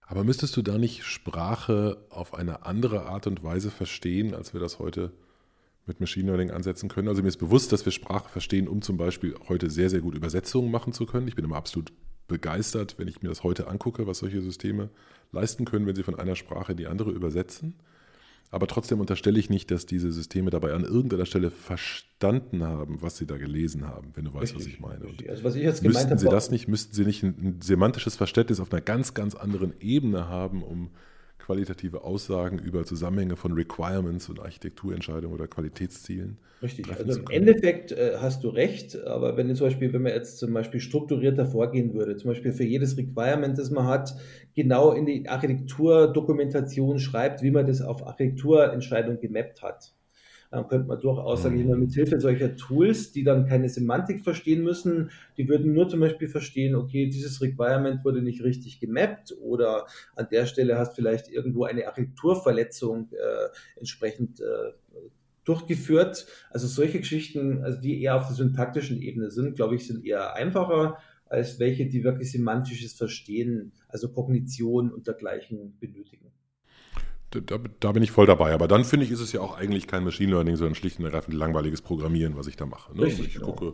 [SPEAKER 2] Aber müsstest du da nicht Sprache auf eine andere Art und Weise verstehen, als wir das heute mit Machine Learning ansetzen können? Also mir ist bewusst, dass wir Sprache verstehen, um zum Beispiel heute sehr, sehr gut Übersetzungen machen zu können. Ich bin immer absolut begeistert, wenn ich mir das heute angucke, was solche Systeme leisten können, wenn sie von einer Sprache in die andere übersetzen. Aber trotzdem unterstelle ich nicht, dass diese Systeme dabei an irgendeiner Stelle verstanden haben, was sie da gelesen haben, wenn du weißt, richtig, was ich meine. Und also was ich jetzt gemeint müssten habe, sie das nicht, müssten sie nicht ein, ein semantisches Verständnis auf einer ganz, ganz anderen Ebene haben, um qualitative Aussagen über Zusammenhänge von Requirements und Architekturentscheidungen oder Qualitätszielen.
[SPEAKER 3] Richtig, also im Endeffekt äh, hast du recht, aber wenn zum Beispiel, wenn man jetzt zum Beispiel strukturierter vorgehen würde, zum Beispiel für jedes Requirement, das man hat, genau in die Architekturdokumentation schreibt, wie man das auf Architekturentscheidung gemappt hat dann könnte man durchaus, sage ich mal, mit Hilfe solcher Tools, die dann keine Semantik verstehen müssen, die würden nur zum Beispiel verstehen, okay, dieses Requirement wurde nicht richtig gemappt oder an der Stelle hast vielleicht irgendwo eine Architekturverletzung äh, entsprechend äh, durchgeführt. Also solche Geschichten, also die eher auf der syntaktischen Ebene sind, glaube ich, sind eher einfacher als welche, die wirklich semantisches Verstehen, also Kognition und dergleichen benötigen.
[SPEAKER 2] Da, da, bin ich voll dabei. Aber dann finde ich, ist es ja auch eigentlich kein Machine Learning, sondern schlicht und ergreifend langweiliges Programmieren, was ich da mache. Ne?
[SPEAKER 3] Richtig,
[SPEAKER 2] ich
[SPEAKER 3] genau.
[SPEAKER 2] gucke,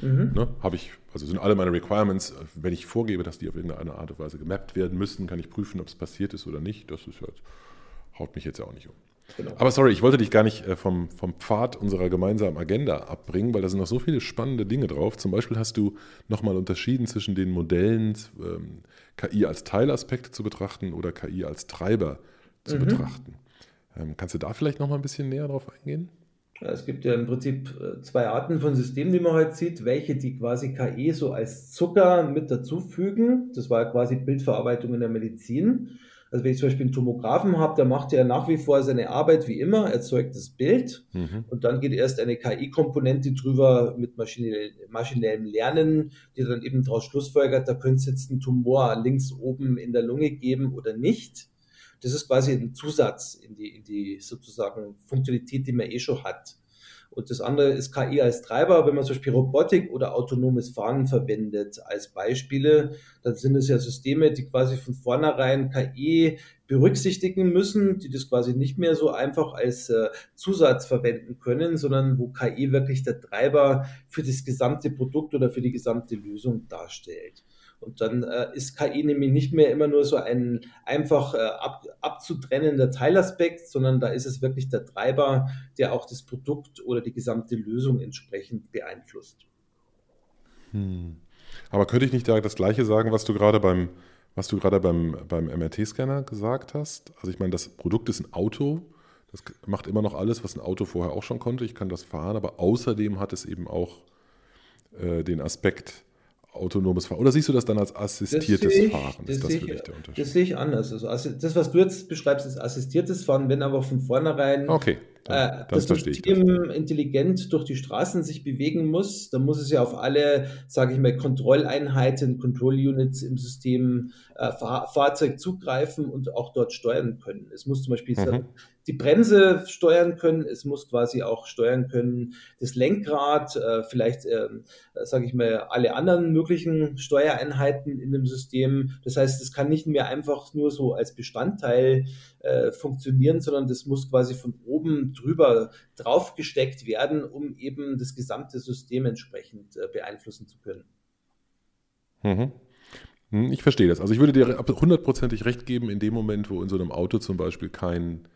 [SPEAKER 2] mhm. ne, habe ich, also sind alle meine Requirements, wenn ich vorgebe, dass die auf irgendeine Art und Weise gemappt werden müssen, kann ich prüfen, ob es passiert ist oder nicht. Das ist halt, haut mich jetzt ja auch nicht um. Genau. Aber sorry, ich wollte dich gar nicht äh, vom, vom Pfad unserer gemeinsamen Agenda abbringen, weil da sind noch so viele spannende Dinge drauf. Zum Beispiel hast du nochmal unterschieden zwischen den Modellen, ähm, KI als Teilaspekt zu betrachten oder KI als Treiber zu mhm. betrachten. Ähm, kannst du da vielleicht nochmal ein bisschen näher drauf eingehen?
[SPEAKER 3] Es gibt ja im Prinzip äh, zwei Arten von Systemen, die man heute sieht. Welche, die quasi KI so als Zucker mit dazufügen. Das war ja quasi Bildverarbeitung in der Medizin. Also wenn ich zum Beispiel einen Tomographen habe, der macht ja nach wie vor seine Arbeit wie immer, erzeugt das Bild mhm. und dann geht erst eine KI-Komponente drüber mit maschinell, maschinellem Lernen, die dann eben daraus schlussfolgert, da könnte es jetzt einen Tumor links oben in der Lunge geben oder nicht. Das ist quasi ein Zusatz in die, in die sozusagen Funktionalität, die man eh schon hat. Und das andere ist KI als Treiber. Wenn man zum Beispiel Robotik oder autonomes Fahren verwendet als Beispiele, dann sind es ja Systeme, die quasi von vornherein KI berücksichtigen müssen, die das quasi nicht mehr so einfach als äh, Zusatz verwenden können, sondern wo KI wirklich der Treiber für das gesamte Produkt oder für die gesamte Lösung darstellt. Und dann äh, ist KI nämlich nicht mehr immer nur so ein einfach äh, ab, abzutrennender Teilaspekt, sondern da ist es wirklich der Treiber, der auch das Produkt oder die gesamte Lösung entsprechend beeinflusst.
[SPEAKER 2] Hm. Aber könnte ich nicht da das Gleiche sagen, was du gerade beim, was du gerade beim, beim MRT-Scanner gesagt hast? Also ich meine, das Produkt ist ein Auto. Das macht immer noch alles, was ein Auto vorher auch schon konnte. Ich kann das fahren, aber außerdem hat es eben auch äh, den Aspekt, autonomes Fahren? Oder siehst du das dann als assistiertes
[SPEAKER 3] ich,
[SPEAKER 2] Fahren?
[SPEAKER 3] Das ist das für dich der Unterschied? Das sehe ich anders. Also das, was du jetzt beschreibst, ist assistiertes Fahren, wenn aber von vornherein
[SPEAKER 2] okay, dann,
[SPEAKER 3] äh, das System das. intelligent durch die Straßen sich bewegen muss, dann muss es ja auf alle, sage ich mal, Kontrolleinheiten, Control Units im System äh, Fahr Fahrzeug zugreifen und auch dort steuern können. Es muss zum Beispiel mhm die Bremse steuern können, es muss quasi auch steuern können, das Lenkrad, äh, vielleicht, äh, sage ich mal, alle anderen möglichen Steuereinheiten in dem System. Das heißt, es kann nicht mehr einfach nur so als Bestandteil äh, funktionieren, sondern das muss quasi von oben drüber draufgesteckt werden, um eben das gesamte System entsprechend äh, beeinflussen zu können.
[SPEAKER 2] Mhm. Hm, ich verstehe das. Also ich würde dir hundertprozentig recht geben, in dem Moment, wo in so einem Auto zum Beispiel kein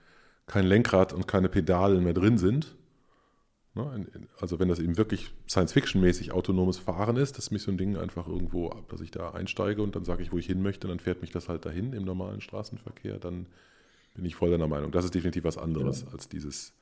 [SPEAKER 2] kein Lenkrad und keine Pedalen mehr drin sind. Ne, also wenn das eben wirklich Science-Fiction-mäßig autonomes Fahren ist, dass mich so ein Ding einfach irgendwo, dass ich da einsteige und dann sage ich, wo ich hin möchte, dann fährt mich das halt dahin im normalen Straßenverkehr, dann bin ich voll deiner Meinung. Das ist definitiv was anderes ja. als dieses,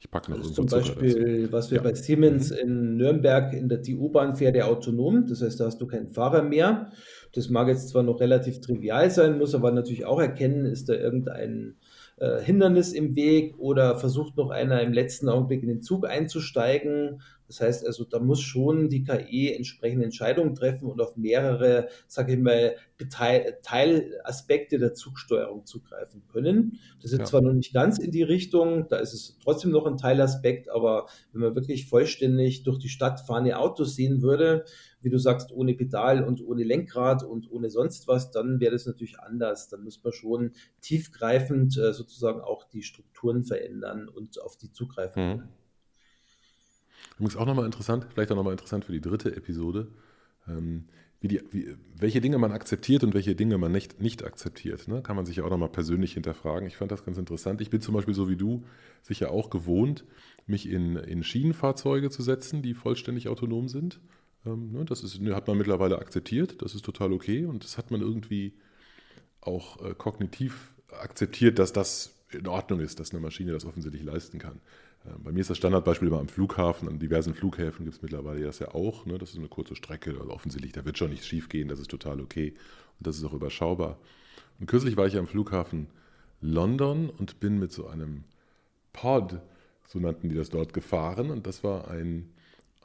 [SPEAKER 2] ich packe noch
[SPEAKER 3] das irgendwo Zum Beispiel, dazu. was wir ja. bei Siemens mhm. in Nürnberg in der die U-Bahn fährt ja autonom, das heißt, da hast du keinen Fahrer mehr. Das mag jetzt zwar noch relativ trivial sein, muss aber natürlich auch erkennen, ist da irgendein äh, Hindernis im Weg oder versucht noch einer im letzten Augenblick in den Zug einzusteigen. Das heißt also, da muss schon die KI entsprechende Entscheidungen treffen und auf mehrere, sage ich mal, Teilaspekte der Zugsteuerung zugreifen können. Das ist ja. zwar noch nicht ganz in die Richtung, da ist es trotzdem noch ein Teilaspekt, aber wenn man wirklich vollständig durch die Stadt fahrende Autos sehen würde, wie du sagst, ohne Pedal und ohne Lenkrad und ohne sonst was, dann wäre das natürlich anders. Dann muss man schon tiefgreifend äh, sozusagen auch die Strukturen verändern und auf die zugreifen. Mhm.
[SPEAKER 2] Übrigens auch nochmal interessant, vielleicht auch nochmal interessant für die dritte Episode, ähm, wie die, wie, welche Dinge man akzeptiert und welche Dinge man nicht, nicht akzeptiert. Ne? Kann man sich ja auch nochmal persönlich hinterfragen. Ich fand das ganz interessant. Ich bin zum Beispiel so wie du sicher auch gewohnt, mich in, in Schienenfahrzeuge zu setzen, die vollständig autonom sind. Ähm, ne, das ist, hat man mittlerweile akzeptiert, das ist total okay und das hat man irgendwie auch äh, kognitiv akzeptiert, dass das in Ordnung ist, dass eine Maschine das offensichtlich leisten kann. Ähm, bei mir ist das Standardbeispiel immer am Flughafen, an diversen Flughäfen gibt es mittlerweile das ja auch. Ne? Das ist eine kurze Strecke, also offensichtlich, da wird schon nichts schief gehen, das ist total okay und das ist auch überschaubar. Und kürzlich war ich am Flughafen London und bin mit so einem Pod, so nannten die das dort, gefahren und das war ein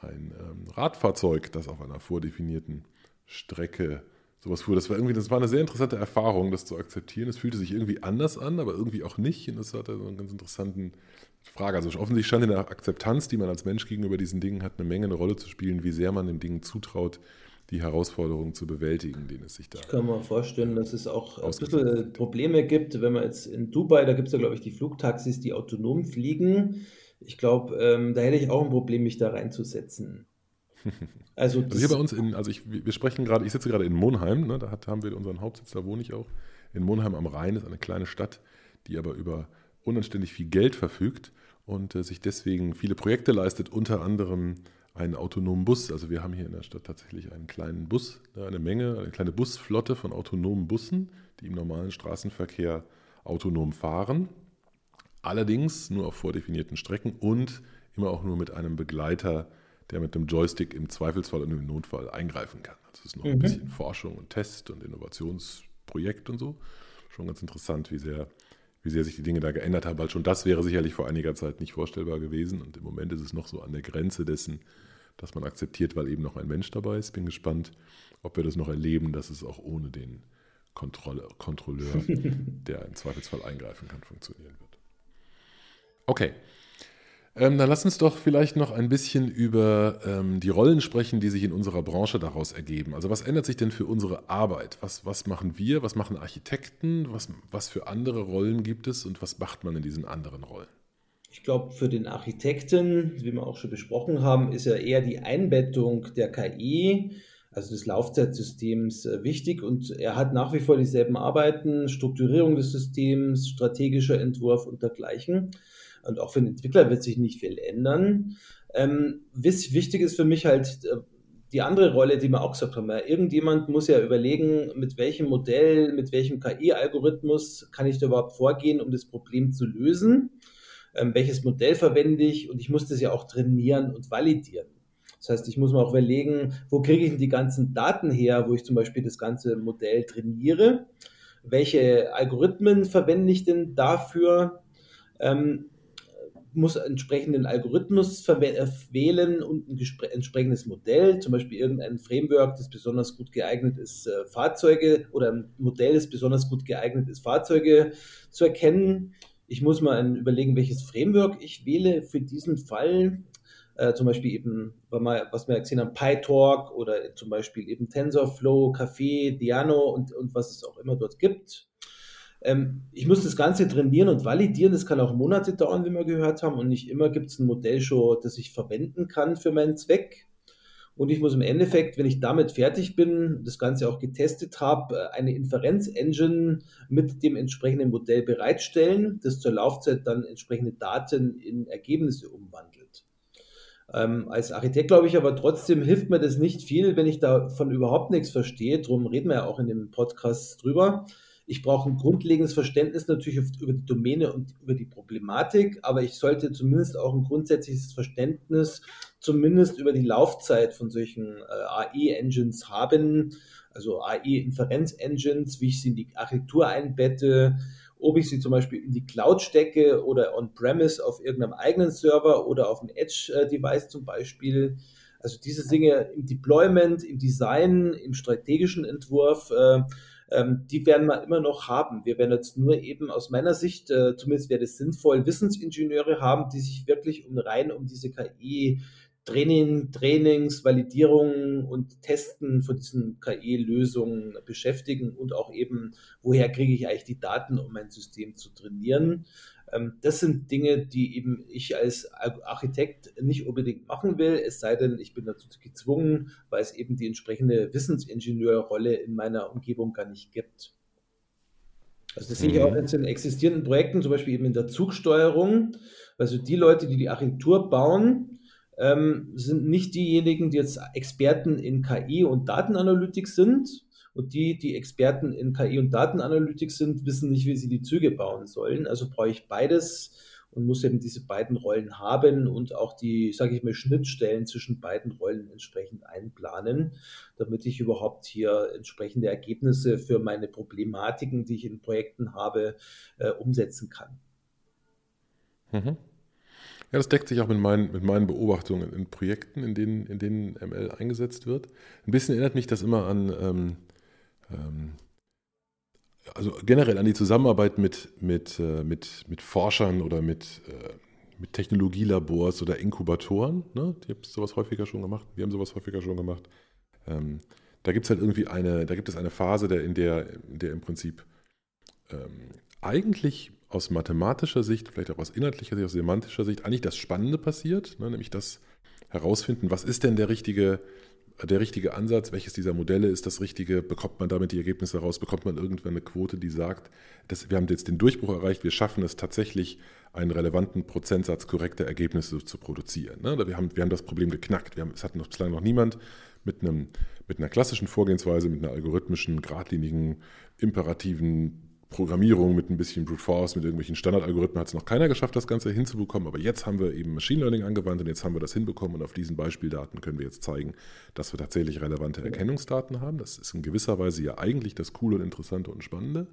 [SPEAKER 2] ein ähm, Radfahrzeug, das auf einer vordefinierten Strecke sowas fuhr. Das war irgendwie, das war eine sehr interessante Erfahrung, das zu akzeptieren. Es fühlte sich irgendwie anders an, aber irgendwie auch nicht. Und das hatte so eine ganz interessante Frage. Also offensichtlich scheint in der Akzeptanz, die man als Mensch gegenüber diesen Dingen hat, eine Menge eine Rolle zu spielen, wie sehr man den Dingen zutraut, die Herausforderungen zu bewältigen, denen es sich da.
[SPEAKER 3] Ich kann mir vorstellen, dass es auch ein bisschen Probleme gibt, wenn man jetzt in Dubai, da gibt es ja, glaube ich, die Flugtaxis, die autonom fliegen. Ich glaube, ähm, da hätte ich auch ein Problem, mich da reinzusetzen.
[SPEAKER 2] Also, also hier bei uns, in, also ich, wir sprechen gerade, ich sitze gerade in Monheim, ne, da hat, haben wir unseren Hauptsitz, da wohne ich auch. In Monheim am Rhein ist eine kleine Stadt, die aber über unanständig viel Geld verfügt und äh, sich deswegen viele Projekte leistet, unter anderem einen autonomen Bus. Also wir haben hier in der Stadt tatsächlich einen kleinen Bus, ne, eine Menge, eine kleine Busflotte von autonomen Bussen, die im normalen Straßenverkehr autonom fahren. Allerdings nur auf vordefinierten Strecken und immer auch nur mit einem Begleiter, der mit dem Joystick im Zweifelsfall und im Notfall eingreifen kann. Also es ist noch mhm. ein bisschen Forschung und Test und Innovationsprojekt und so. Schon ganz interessant, wie sehr, wie sehr sich die Dinge da geändert haben, weil schon das wäre sicherlich vor einiger Zeit nicht vorstellbar gewesen. Und im Moment ist es noch so an der Grenze dessen, dass man akzeptiert, weil eben noch ein Mensch dabei ist. Bin gespannt, ob wir das noch erleben, dass es auch ohne den Kontrolle, Kontrolleur, der im Zweifelsfall eingreifen kann, funktionieren wird. Okay, ähm, dann lass uns doch vielleicht noch ein bisschen über ähm, die Rollen sprechen, die sich in unserer Branche daraus ergeben. Also was ändert sich denn für unsere Arbeit? Was, was machen wir? Was machen Architekten? Was, was für andere Rollen gibt es und was macht man in diesen anderen Rollen?
[SPEAKER 3] Ich glaube, für den Architekten, wie wir auch schon besprochen haben, ist ja eher die Einbettung der KI, also des Laufzeitsystems, äh, wichtig. Und er hat nach wie vor dieselben Arbeiten, Strukturierung des Systems, strategischer Entwurf und dergleichen und auch für den Entwickler wird sich nicht viel ändern. Ähm, wichtig ist für mich halt äh, die andere Rolle, die wir auch gesagt haben. Irgendjemand muss ja überlegen, mit welchem Modell, mit welchem KI-Algorithmus kann ich da überhaupt vorgehen, um das Problem zu lösen. Ähm, welches Modell verwende ich und ich muss das ja auch trainieren und validieren. Das heißt, ich muss mir auch überlegen, wo kriege ich denn die ganzen Daten her, wo ich zum Beispiel das ganze Modell trainiere? Welche Algorithmen verwende ich denn dafür? Ähm, muss entsprechenden Algorithmus äh, wählen und ein entsprechendes Modell, zum Beispiel irgendein Framework, das besonders gut geeignet ist, äh, Fahrzeuge oder ein Modell, das besonders gut geeignet ist, Fahrzeuge zu erkennen. Ich muss mal überlegen, welches Framework ich wähle für diesen Fall. Äh, zum Beispiel eben, was wir gesehen haben, PyTorch oder zum Beispiel eben TensorFlow, Café, Diano und, und was es auch immer dort gibt. Ähm, ich muss das Ganze trainieren und validieren. Das kann auch Monate dauern, wie wir gehört haben. Und nicht immer gibt es ein Modell schon, das ich verwenden kann für meinen Zweck. Und ich muss im Endeffekt, wenn ich damit fertig bin, das Ganze auch getestet habe, eine Inferenz-Engine mit dem entsprechenden Modell bereitstellen, das zur Laufzeit dann entsprechende Daten in Ergebnisse umwandelt. Ähm, als Architekt glaube ich aber trotzdem hilft mir das nicht viel, wenn ich davon überhaupt nichts verstehe. Darum reden wir ja auch in dem Podcast drüber. Ich brauche ein grundlegendes Verständnis natürlich über die Domäne und über die Problematik, aber ich sollte zumindest auch ein grundsätzliches Verständnis zumindest über die Laufzeit von solchen äh, AI-Engines haben, also AI-Inferenz-Engines, wie ich sie in die Architektur einbette, ob ich sie zum Beispiel in die Cloud stecke oder on-premise auf irgendeinem eigenen Server oder auf einem Edge-Device zum Beispiel. Also diese Dinge im Deployment, im Design, im strategischen Entwurf äh, ähm, die werden wir immer noch haben. Wir werden jetzt nur eben aus meiner Sicht, äh, zumindest wäre das sinnvoll, Wissensingenieure haben, die sich wirklich um rein um diese KI Training, Trainings, Validierung und Testen von diesen KI-Lösungen beschäftigen und auch eben, woher kriege ich eigentlich die Daten, um mein System zu trainieren. Ähm, das sind Dinge, die eben ich als Architekt nicht unbedingt machen will, es sei denn, ich bin dazu gezwungen, weil es eben die entsprechende Wissensingenieurrolle in meiner Umgebung gar nicht gibt. Also das sehe ich auch mhm. in existierenden Projekten, zum Beispiel eben in der Zugsteuerung. Also die Leute, die die Architektur bauen, ähm, sind nicht diejenigen, die jetzt Experten in KI und Datenanalytik sind, und die, die Experten in KI und Datenanalytik sind, wissen nicht, wie sie die Züge bauen sollen. Also brauche ich beides und muss eben diese beiden Rollen haben und auch die, sage ich mal, Schnittstellen zwischen beiden Rollen entsprechend einplanen, damit ich überhaupt hier entsprechende Ergebnisse für meine Problematiken, die ich in Projekten habe, äh, umsetzen kann.
[SPEAKER 2] Mhm. Ja, das deckt sich auch mit meinen, mit meinen Beobachtungen in Projekten, in denen, in denen ML eingesetzt wird. Ein bisschen erinnert mich das immer an ähm, also generell an die Zusammenarbeit mit, mit, äh, mit, mit Forschern oder mit, äh, mit Technologielabors oder Inkubatoren. Ne? Die haben sowas häufiger schon gemacht. Wir haben sowas häufiger schon gemacht. ähm, da gibt es halt irgendwie eine, da gibt es eine Phase, der, in, der, in der im Prinzip ähm, eigentlich aus mathematischer Sicht, vielleicht auch aus inhaltlicher Sicht, aus semantischer Sicht, eigentlich das Spannende passiert, ne, nämlich das herausfinden, was ist denn der richtige, der richtige Ansatz, welches dieser Modelle ist das richtige, bekommt man damit die Ergebnisse raus, bekommt man irgendwann eine Quote, die sagt, dass wir haben jetzt den Durchbruch erreicht, wir schaffen es tatsächlich, einen relevanten Prozentsatz korrekter Ergebnisse zu produzieren. Ne? Wir, haben, wir haben das Problem geknackt. Wir haben, es hat noch bislang noch niemand mit, einem, mit einer klassischen Vorgehensweise, mit einer algorithmischen, geradlinigen, imperativen Programmierung mit ein bisschen Brute Force, mit irgendwelchen Standardalgorithmen hat es noch keiner geschafft, das Ganze hinzubekommen. Aber jetzt haben wir eben Machine Learning angewandt und jetzt haben wir das hinbekommen. Und auf diesen Beispieldaten können wir jetzt zeigen, dass wir tatsächlich relevante Erkennungsdaten haben. Das ist in gewisser Weise ja eigentlich das Coole und Interessante und Spannende.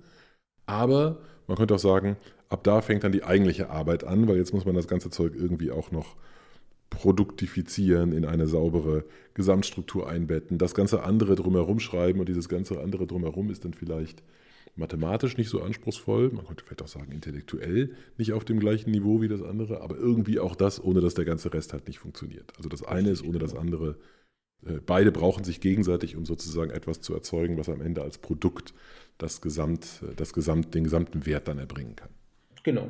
[SPEAKER 2] Aber man könnte auch sagen, ab da fängt dann die eigentliche Arbeit an, weil jetzt muss man das ganze Zeug irgendwie auch noch produktifizieren, in eine saubere Gesamtstruktur einbetten, das ganze andere drumherum schreiben und dieses ganze andere drumherum ist dann vielleicht mathematisch nicht so anspruchsvoll, man könnte vielleicht auch sagen intellektuell nicht auf dem gleichen Niveau wie das andere, aber irgendwie auch das, ohne dass der ganze Rest halt nicht funktioniert. Also das eine ist ohne das andere. Äh, beide brauchen sich gegenseitig, um sozusagen etwas zu erzeugen, was am Ende als Produkt das Gesamt, das Gesamt, den gesamten Wert dann erbringen kann.
[SPEAKER 3] Genau.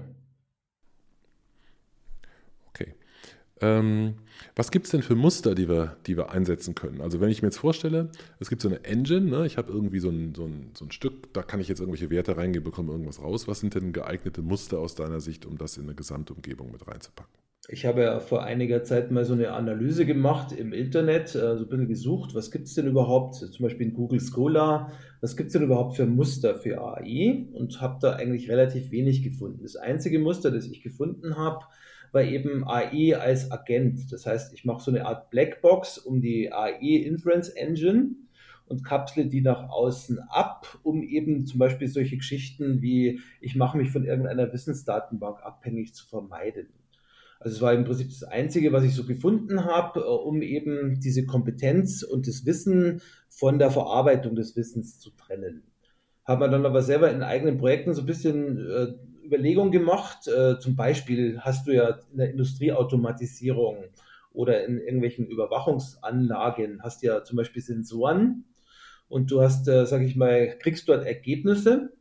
[SPEAKER 2] Ähm, was gibt es denn für Muster, die wir, die wir einsetzen können? Also wenn ich mir jetzt vorstelle, es gibt so eine Engine, ne? ich habe irgendwie so ein, so, ein, so ein Stück, da kann ich jetzt irgendwelche Werte reingeben, bekomme irgendwas raus. Was sind denn geeignete Muster aus deiner Sicht, um das in eine Gesamtumgebung mit reinzupacken?
[SPEAKER 3] Ich habe ja vor einiger Zeit mal so eine Analyse gemacht im Internet, äh, so ein bisschen gesucht, was gibt es denn überhaupt, zum Beispiel in Google Scholar, was gibt es denn überhaupt für Muster für AI und habe da eigentlich relativ wenig gefunden. Das einzige Muster, das ich gefunden habe, war eben AI als Agent. Das heißt, ich mache so eine Art Blackbox um die AI Inference Engine und kapsle die nach außen ab, um eben zum Beispiel solche Geschichten wie ich mache mich von irgendeiner Wissensdatenbank abhängig zu vermeiden. Also es war im Prinzip das Einzige, was ich so gefunden habe, äh, um eben diese Kompetenz und das Wissen von der Verarbeitung des Wissens zu trennen. Haben wir dann aber selber in eigenen Projekten so ein bisschen äh, Überlegung gemacht. Äh, zum Beispiel hast du ja in der Industrieautomatisierung oder in irgendwelchen Überwachungsanlagen hast ja zum Beispiel Sensoren und du hast, äh, sag ich mal, kriegst dort Ergebnisse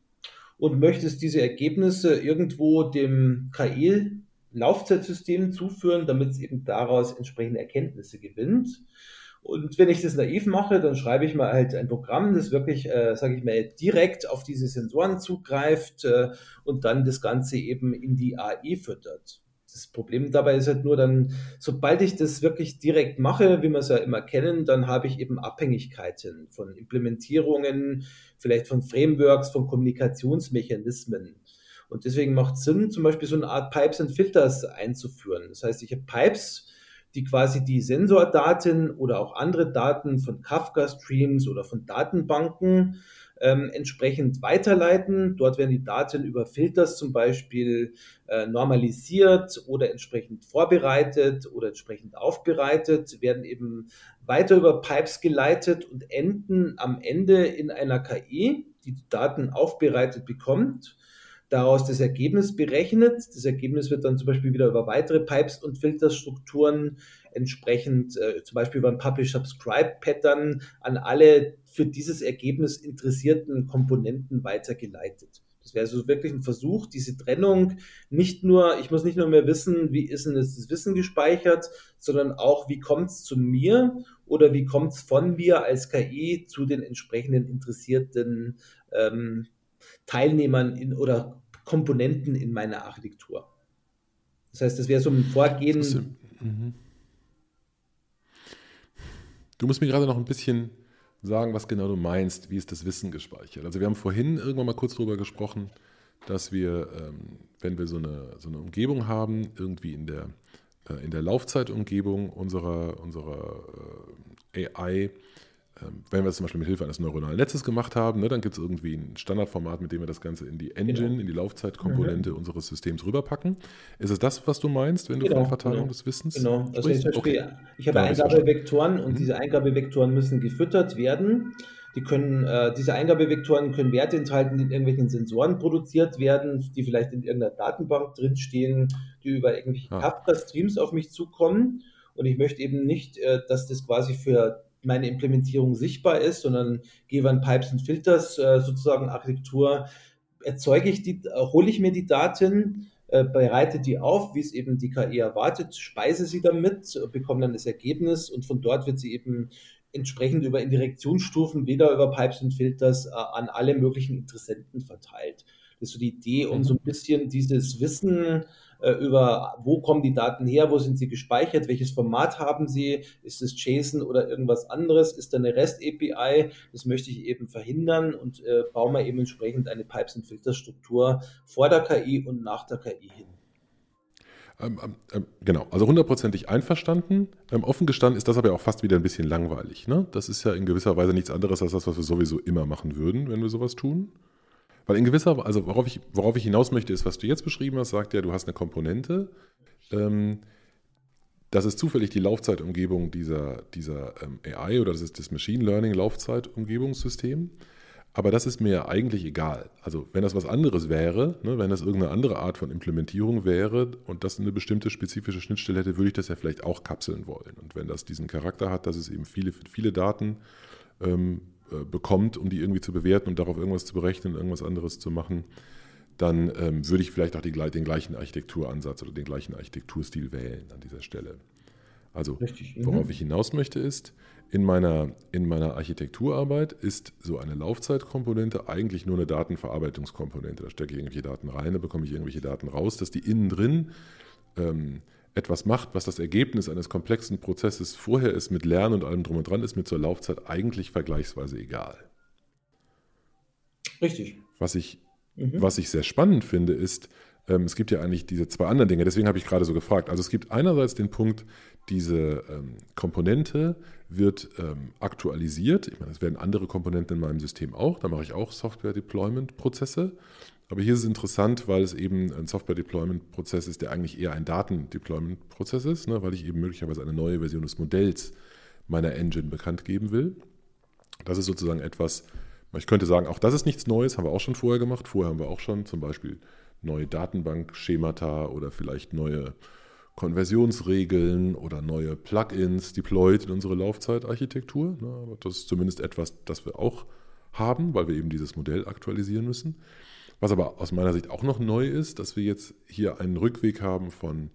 [SPEAKER 3] und möchtest diese Ergebnisse irgendwo dem KI-Laufzeitsystem zuführen, damit es eben daraus entsprechende Erkenntnisse gewinnt. Und wenn ich das naiv mache, dann schreibe ich mal halt ein Programm, das wirklich, äh, sage ich mal, direkt auf diese Sensoren zugreift äh, und dann das Ganze eben in die AI füttert. Das Problem dabei ist halt nur dann, sobald ich das wirklich direkt mache, wie wir es ja immer kennen, dann habe ich eben Abhängigkeiten von Implementierungen, vielleicht von Frameworks, von Kommunikationsmechanismen. Und deswegen macht es Sinn, zum Beispiel so eine Art Pipes and Filters einzuführen. Das heißt, ich habe Pipes, die quasi die Sensordaten oder auch andere Daten von Kafka-Streams oder von Datenbanken ähm, entsprechend weiterleiten. Dort werden die Daten über Filters zum Beispiel äh, normalisiert oder entsprechend vorbereitet oder entsprechend aufbereitet, werden eben weiter über Pipes geleitet und enden am Ende in einer KI, die die Daten aufbereitet bekommt daraus das Ergebnis berechnet. Das Ergebnis wird dann zum Beispiel wieder über weitere Pipes und Filterstrukturen entsprechend, äh, zum Beispiel über ein Publish-Subscribe-Pattern an alle für dieses Ergebnis interessierten Komponenten weitergeleitet. Das wäre so wirklich ein Versuch, diese Trennung nicht nur, ich muss nicht nur mehr wissen, wie ist denn das Wissen gespeichert, sondern auch, wie kommt es zu mir oder wie kommt es von mir als KI zu den entsprechenden interessierten ähm, Teilnehmern in, oder Komponenten in meiner Architektur. Das heißt, das wäre so ein Vorgehen. Mhm.
[SPEAKER 2] Du musst mir gerade noch ein bisschen sagen, was genau du meinst, wie ist das Wissen gespeichert. Also wir haben vorhin irgendwann mal kurz darüber gesprochen, dass wir, ähm, wenn wir so eine, so eine Umgebung haben, irgendwie in der, äh, in der Laufzeitumgebung unserer, unserer äh, AI, wenn wir das zum Beispiel mit Hilfe eines neuronalen Netzes gemacht haben, ne, dann gibt es irgendwie ein Standardformat, mit dem wir das Ganze in die Engine, genau. in die Laufzeitkomponente mhm. unseres Systems rüberpacken. Ist es das, was du meinst, wenn du genau, von Verteilung genau. des Wissens
[SPEAKER 3] Genau. Also ich, Beispiel, okay. ich habe Eingabevektoren und mhm. diese Eingabevektoren müssen gefüttert werden. Die können, äh, diese Eingabevektoren können Werte enthalten, die in irgendwelchen Sensoren produziert werden, die vielleicht in irgendeiner Datenbank drinstehen, die über irgendwelche ah. Kafka-Streams auf mich zukommen. Und ich möchte eben nicht, äh, dass das quasi für meine Implementierung sichtbar ist, sondern G1 Pipes und Filters äh, sozusagen Architektur, erzeuge ich die, hole ich mir die Daten, äh, bereite die auf, wie es eben die KI erwartet, speise sie damit, bekomme dann das Ergebnis und von dort wird sie eben entsprechend über Indirektionsstufen, wieder über Pipes und Filters äh, an alle möglichen Interessenten verteilt. Das ist so die Idee, um so ein bisschen dieses Wissen äh, über, wo kommen die Daten her, wo sind sie gespeichert, welches Format haben sie, ist es JSON oder irgendwas anderes, ist da eine REST-API, das möchte ich eben verhindern und äh, baue mal eben entsprechend eine Pipes- und Filterstruktur vor der KI und nach der KI hin.
[SPEAKER 2] Ähm, ähm, ähm, genau, also hundertprozentig einverstanden. Ähm, offen gestanden ist das aber auch fast wieder ein bisschen langweilig. Ne? Das ist ja in gewisser Weise nichts anderes als das, was wir sowieso immer machen würden, wenn wir sowas tun. Weil in gewisser Weise, also worauf ich, worauf ich hinaus möchte, ist, was du jetzt beschrieben hast, sagt ja, du hast eine Komponente. Ähm, das ist zufällig die Laufzeitumgebung dieser, dieser ähm, AI oder das ist das Machine Learning Laufzeitumgebungssystem. Aber das ist mir eigentlich egal. Also wenn das was anderes wäre, ne, wenn das irgendeine andere Art von Implementierung wäre und das eine bestimmte spezifische Schnittstelle hätte, würde ich das ja vielleicht auch kapseln wollen. Und wenn das diesen Charakter hat, dass es eben viele, viele Daten ähm, äh, bekommt, um die irgendwie zu bewerten und darauf irgendwas zu berechnen, irgendwas anderes zu machen, dann ähm, würde ich vielleicht auch die, den gleichen Architekturansatz oder den gleichen Architekturstil wählen an dieser Stelle. Also, Richtig, worauf ich hinaus möchte, ist, in meiner, in meiner Architekturarbeit ist so eine Laufzeitkomponente eigentlich nur eine Datenverarbeitungskomponente. Da stecke ich irgendwelche Daten rein, da bekomme ich irgendwelche Daten raus, dass die innen drin ähm, etwas macht, was das Ergebnis eines komplexen Prozesses vorher ist, mit Lernen und allem drum und dran, ist mir zur Laufzeit eigentlich vergleichsweise egal.
[SPEAKER 3] Richtig.
[SPEAKER 2] Was ich, mhm. was ich sehr spannend finde, ist, ähm, es gibt ja eigentlich diese zwei anderen Dinge, deswegen habe ich gerade so gefragt. Also es gibt einerseits den Punkt, diese ähm, Komponente wird ähm, aktualisiert. Ich meine, es werden andere Komponenten in meinem System auch. Da mache ich auch Software-Deployment-Prozesse. Aber hier ist es interessant, weil es eben ein Software-Deployment-Prozess ist, der eigentlich eher ein Daten-Deployment-Prozess ist, ne, weil ich eben möglicherweise eine neue Version des Modells meiner Engine bekannt geben will. Das ist sozusagen etwas, ich könnte sagen, auch das ist nichts Neues, haben wir auch schon vorher gemacht. Vorher haben wir auch schon zum Beispiel neue Datenbankschemata oder vielleicht neue Konversionsregeln oder neue Plugins deployed in unsere Laufzeitarchitektur. Das ist zumindest etwas, das wir auch haben, weil wir eben dieses Modell aktualisieren müssen. Was aber aus meiner Sicht auch noch neu ist, dass wir jetzt hier einen Rückweg haben von,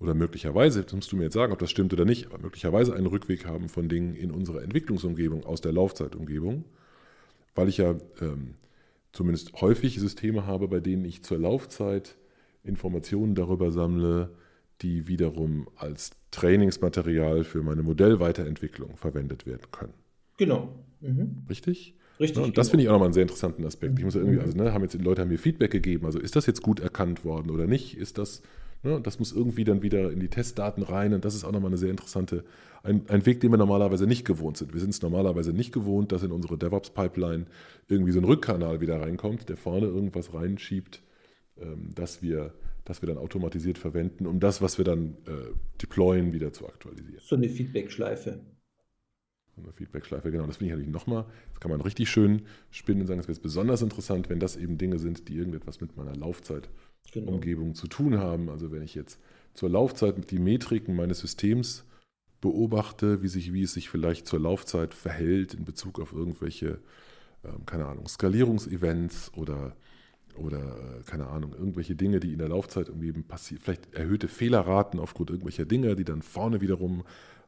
[SPEAKER 2] oder möglicherweise, das musst du mir jetzt sagen, ob das stimmt oder nicht, aber möglicherweise einen Rückweg haben von Dingen in unserer Entwicklungsumgebung aus der Laufzeitumgebung, weil ich ja ähm, zumindest häufig Systeme habe, bei denen ich zur Laufzeit Informationen darüber sammle, die wiederum als Trainingsmaterial für meine Modellweiterentwicklung verwendet werden können.
[SPEAKER 3] Genau.
[SPEAKER 2] Mhm. Richtig?
[SPEAKER 3] Richtig.
[SPEAKER 2] Ja, und das genau. finde ich auch nochmal einen sehr interessanten Aspekt. Ich muss ja irgendwie, mhm. also ne, haben jetzt die Leute haben mir Feedback gegeben, also ist das jetzt gut erkannt worden oder nicht? Ist das, ne, das muss irgendwie dann wieder in die Testdaten rein und das ist auch nochmal eine sehr interessante, ein, ein Weg, den wir normalerweise nicht gewohnt sind. Wir sind es normalerweise nicht gewohnt, dass in unsere DevOps-Pipeline irgendwie so ein Rückkanal wieder reinkommt, der vorne irgendwas reinschiebt, ähm, dass wir das wir dann automatisiert verwenden, um das, was wir dann äh, deployen, wieder zu aktualisieren.
[SPEAKER 3] So eine Feedback-Schleife.
[SPEAKER 2] Eine Feedback-Schleife, genau. Das finde ich natürlich nochmal, das kann man richtig schön spinnen und sagen, es wird besonders interessant, wenn das eben Dinge sind, die irgendetwas mit meiner Laufzeitumgebung genau. zu tun haben. Also wenn ich jetzt zur Laufzeit die Metriken meines Systems beobachte, wie, sich, wie es sich vielleicht zur Laufzeit verhält in Bezug auf irgendwelche, ähm, keine Ahnung, Skalierungsevents oder oder äh, keine Ahnung, irgendwelche Dinge, die in der Laufzeit irgendwie passieren, vielleicht erhöhte Fehlerraten aufgrund irgendwelcher Dinge, die dann vorne wiederum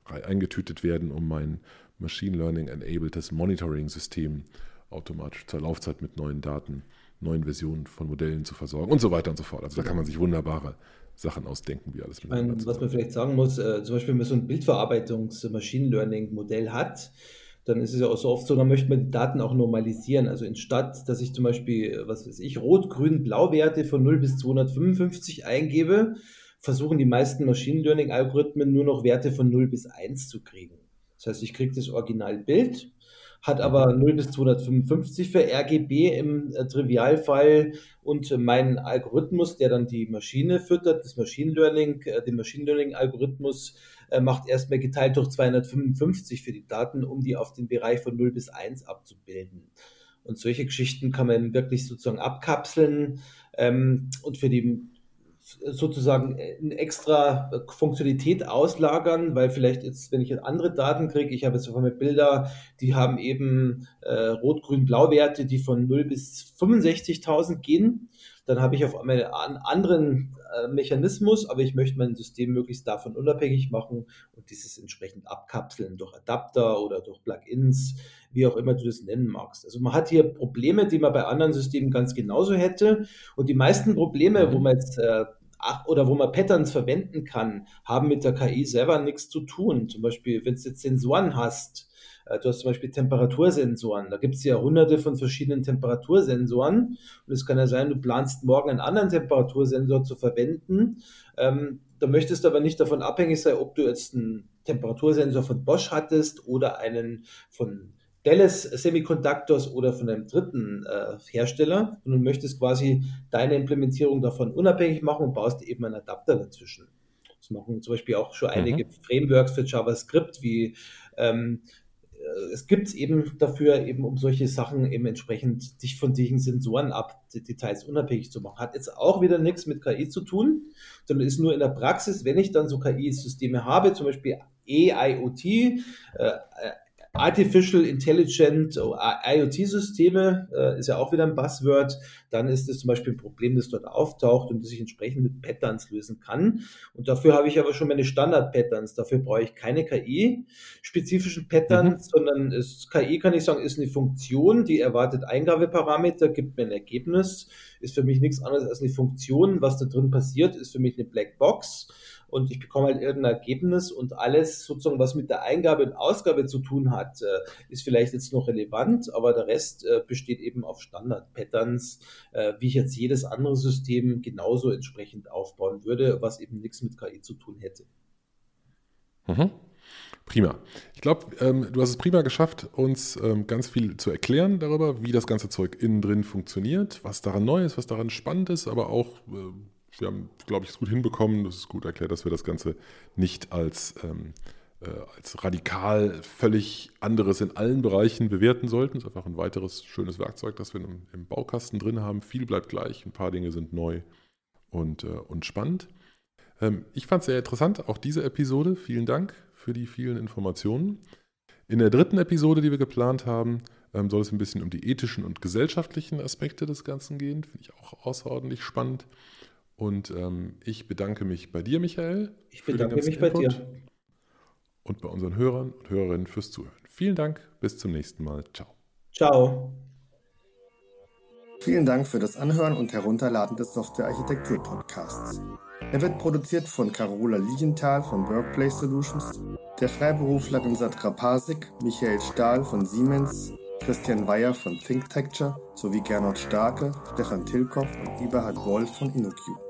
[SPEAKER 2] eingetütet werden, um mein Machine Learning-enabledes Monitoring-System automatisch zur Laufzeit mit neuen Daten, neuen Versionen von Modellen zu versorgen und so weiter und so fort. Also da kann man sich wunderbare Sachen ausdenken, wie alles
[SPEAKER 3] miteinander Was man vielleicht sagen muss, äh, zum Beispiel, wenn man so ein Bildverarbeitungs-Machine Learning-Modell hat, dann ist es ja auch so oft so, dann möchte man die Daten auch normalisieren. Also anstatt, dass ich zum Beispiel, was weiß ich, Rot, Grün, Blau-Werte von 0 bis 255 eingebe, versuchen die meisten Machine Learning-Algorithmen nur noch Werte von 0 bis 1 zu kriegen. Das heißt, ich kriege das Originalbild, hat aber 0 bis 255 für RGB im äh, Trivialfall und mein Algorithmus, der dann die Maschine füttert, das Machine Learning, äh, den Machine Learning Algorithmus äh, macht erstmal geteilt durch 255 für die Daten, um die auf den Bereich von 0 bis 1 abzubilden. Und solche Geschichten kann man wirklich sozusagen abkapseln ähm, und für die sozusagen eine extra Funktionalität auslagern, weil vielleicht jetzt, wenn ich andere Daten kriege, ich habe jetzt auf einmal Bilder, die haben eben äh, Rot-Grün-Blau-Werte, die von 0 bis 65.000 gehen. Dann habe ich auf einmal einen anderen äh, Mechanismus, aber ich möchte mein System möglichst davon unabhängig machen und dieses entsprechend abkapseln durch Adapter oder durch Plugins, wie auch immer du das nennen magst. Also man hat hier Probleme, die man bei anderen Systemen ganz genauso hätte. Und die meisten Probleme, wo man jetzt äh, oder wo man Patterns verwenden kann, haben mit der KI selber nichts zu tun. Zum Beispiel, wenn du jetzt Sensoren hast, äh, du hast zum Beispiel Temperatursensoren. Da gibt es ja hunderte von verschiedenen Temperatursensoren. Und es kann ja sein, du planst morgen einen anderen Temperatursensor zu verwenden. Ähm, da möchtest du aber nicht davon abhängig sein, ob du jetzt einen Temperatursensor von Bosch hattest oder einen von Dallas Semiconductors oder von einem dritten äh, Hersteller und du möchtest quasi deine Implementierung davon unabhängig machen und baust eben einen Adapter dazwischen. Das machen zum Beispiel auch schon einige mhm. Frameworks für JavaScript wie ähm, äh, es gibt eben dafür, eben um solche Sachen eben entsprechend sich von diesen Sensoren ab, Details unabhängig zu machen. Hat jetzt auch wieder nichts mit KI zu tun, sondern ist nur in der Praxis, wenn ich dann so KI-Systeme habe, zum Beispiel EIoT, äh, Artificial Intelligent oh, IoT-Systeme äh, ist ja auch wieder ein Buzzword. Dann ist es zum Beispiel ein Problem, das dort auftaucht und das ich entsprechend mit Patterns lösen kann. Und dafür habe ich aber schon meine Standard-Patterns. Dafür brauche ich keine KI-spezifischen Patterns, mhm. sondern es, KI kann ich sagen, ist eine Funktion, die erwartet Eingabeparameter, gibt mir ein Ergebnis, ist für mich nichts anderes als eine Funktion. Was da drin passiert, ist für mich eine Blackbox und ich bekomme halt irgendein Ergebnis und alles sozusagen, was mit der Eingabe und Ausgabe zu tun hat, äh, ist vielleicht jetzt noch relevant, aber der Rest äh, besteht eben auf Standard-Patterns, äh, wie ich jetzt jedes andere System genauso entsprechend aufbauen würde, was eben nichts mit KI zu tun hätte.
[SPEAKER 2] Mhm. Prima. Ich glaube, ähm, du hast es prima geschafft, uns ähm, ganz viel zu erklären darüber, wie das ganze Zeug innen drin funktioniert, was daran neu ist, was daran spannend ist, aber auch äh, wir haben, glaube ich, es gut hinbekommen. Das ist gut erklärt, dass wir das Ganze nicht als, ähm, äh, als radikal völlig anderes in allen Bereichen bewerten sollten. Es ist einfach ein weiteres schönes Werkzeug, das wir im, im Baukasten drin haben. Viel bleibt gleich, ein paar Dinge sind neu und, äh, und spannend. Ähm, ich fand es sehr interessant, auch diese Episode. Vielen Dank für die vielen Informationen. In der dritten Episode, die wir geplant haben, ähm, soll es ein bisschen um die ethischen und gesellschaftlichen Aspekte des Ganzen gehen. Finde ich auch außerordentlich spannend. Und ähm, ich bedanke mich bei dir, Michael.
[SPEAKER 3] Ich bedanke mich bei dir.
[SPEAKER 2] Und bei unseren Hörern und Hörerinnen fürs Zuhören. Vielen Dank, bis zum nächsten Mal. Ciao.
[SPEAKER 3] Ciao.
[SPEAKER 4] Vielen Dank für das Anhören und Herunterladen des Software-Architektur-Podcasts. Er wird produziert von Carola Lienthal von Workplace Solutions, der Freiberuflerin Satra Pasik, Michael Stahl von Siemens, Christian Weyer von ThinkTecture sowie Gernot Starke, Stefan Tilkoff und Eberhard Wolf von InnoQ.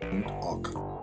[SPEAKER 4] creativecommons.org.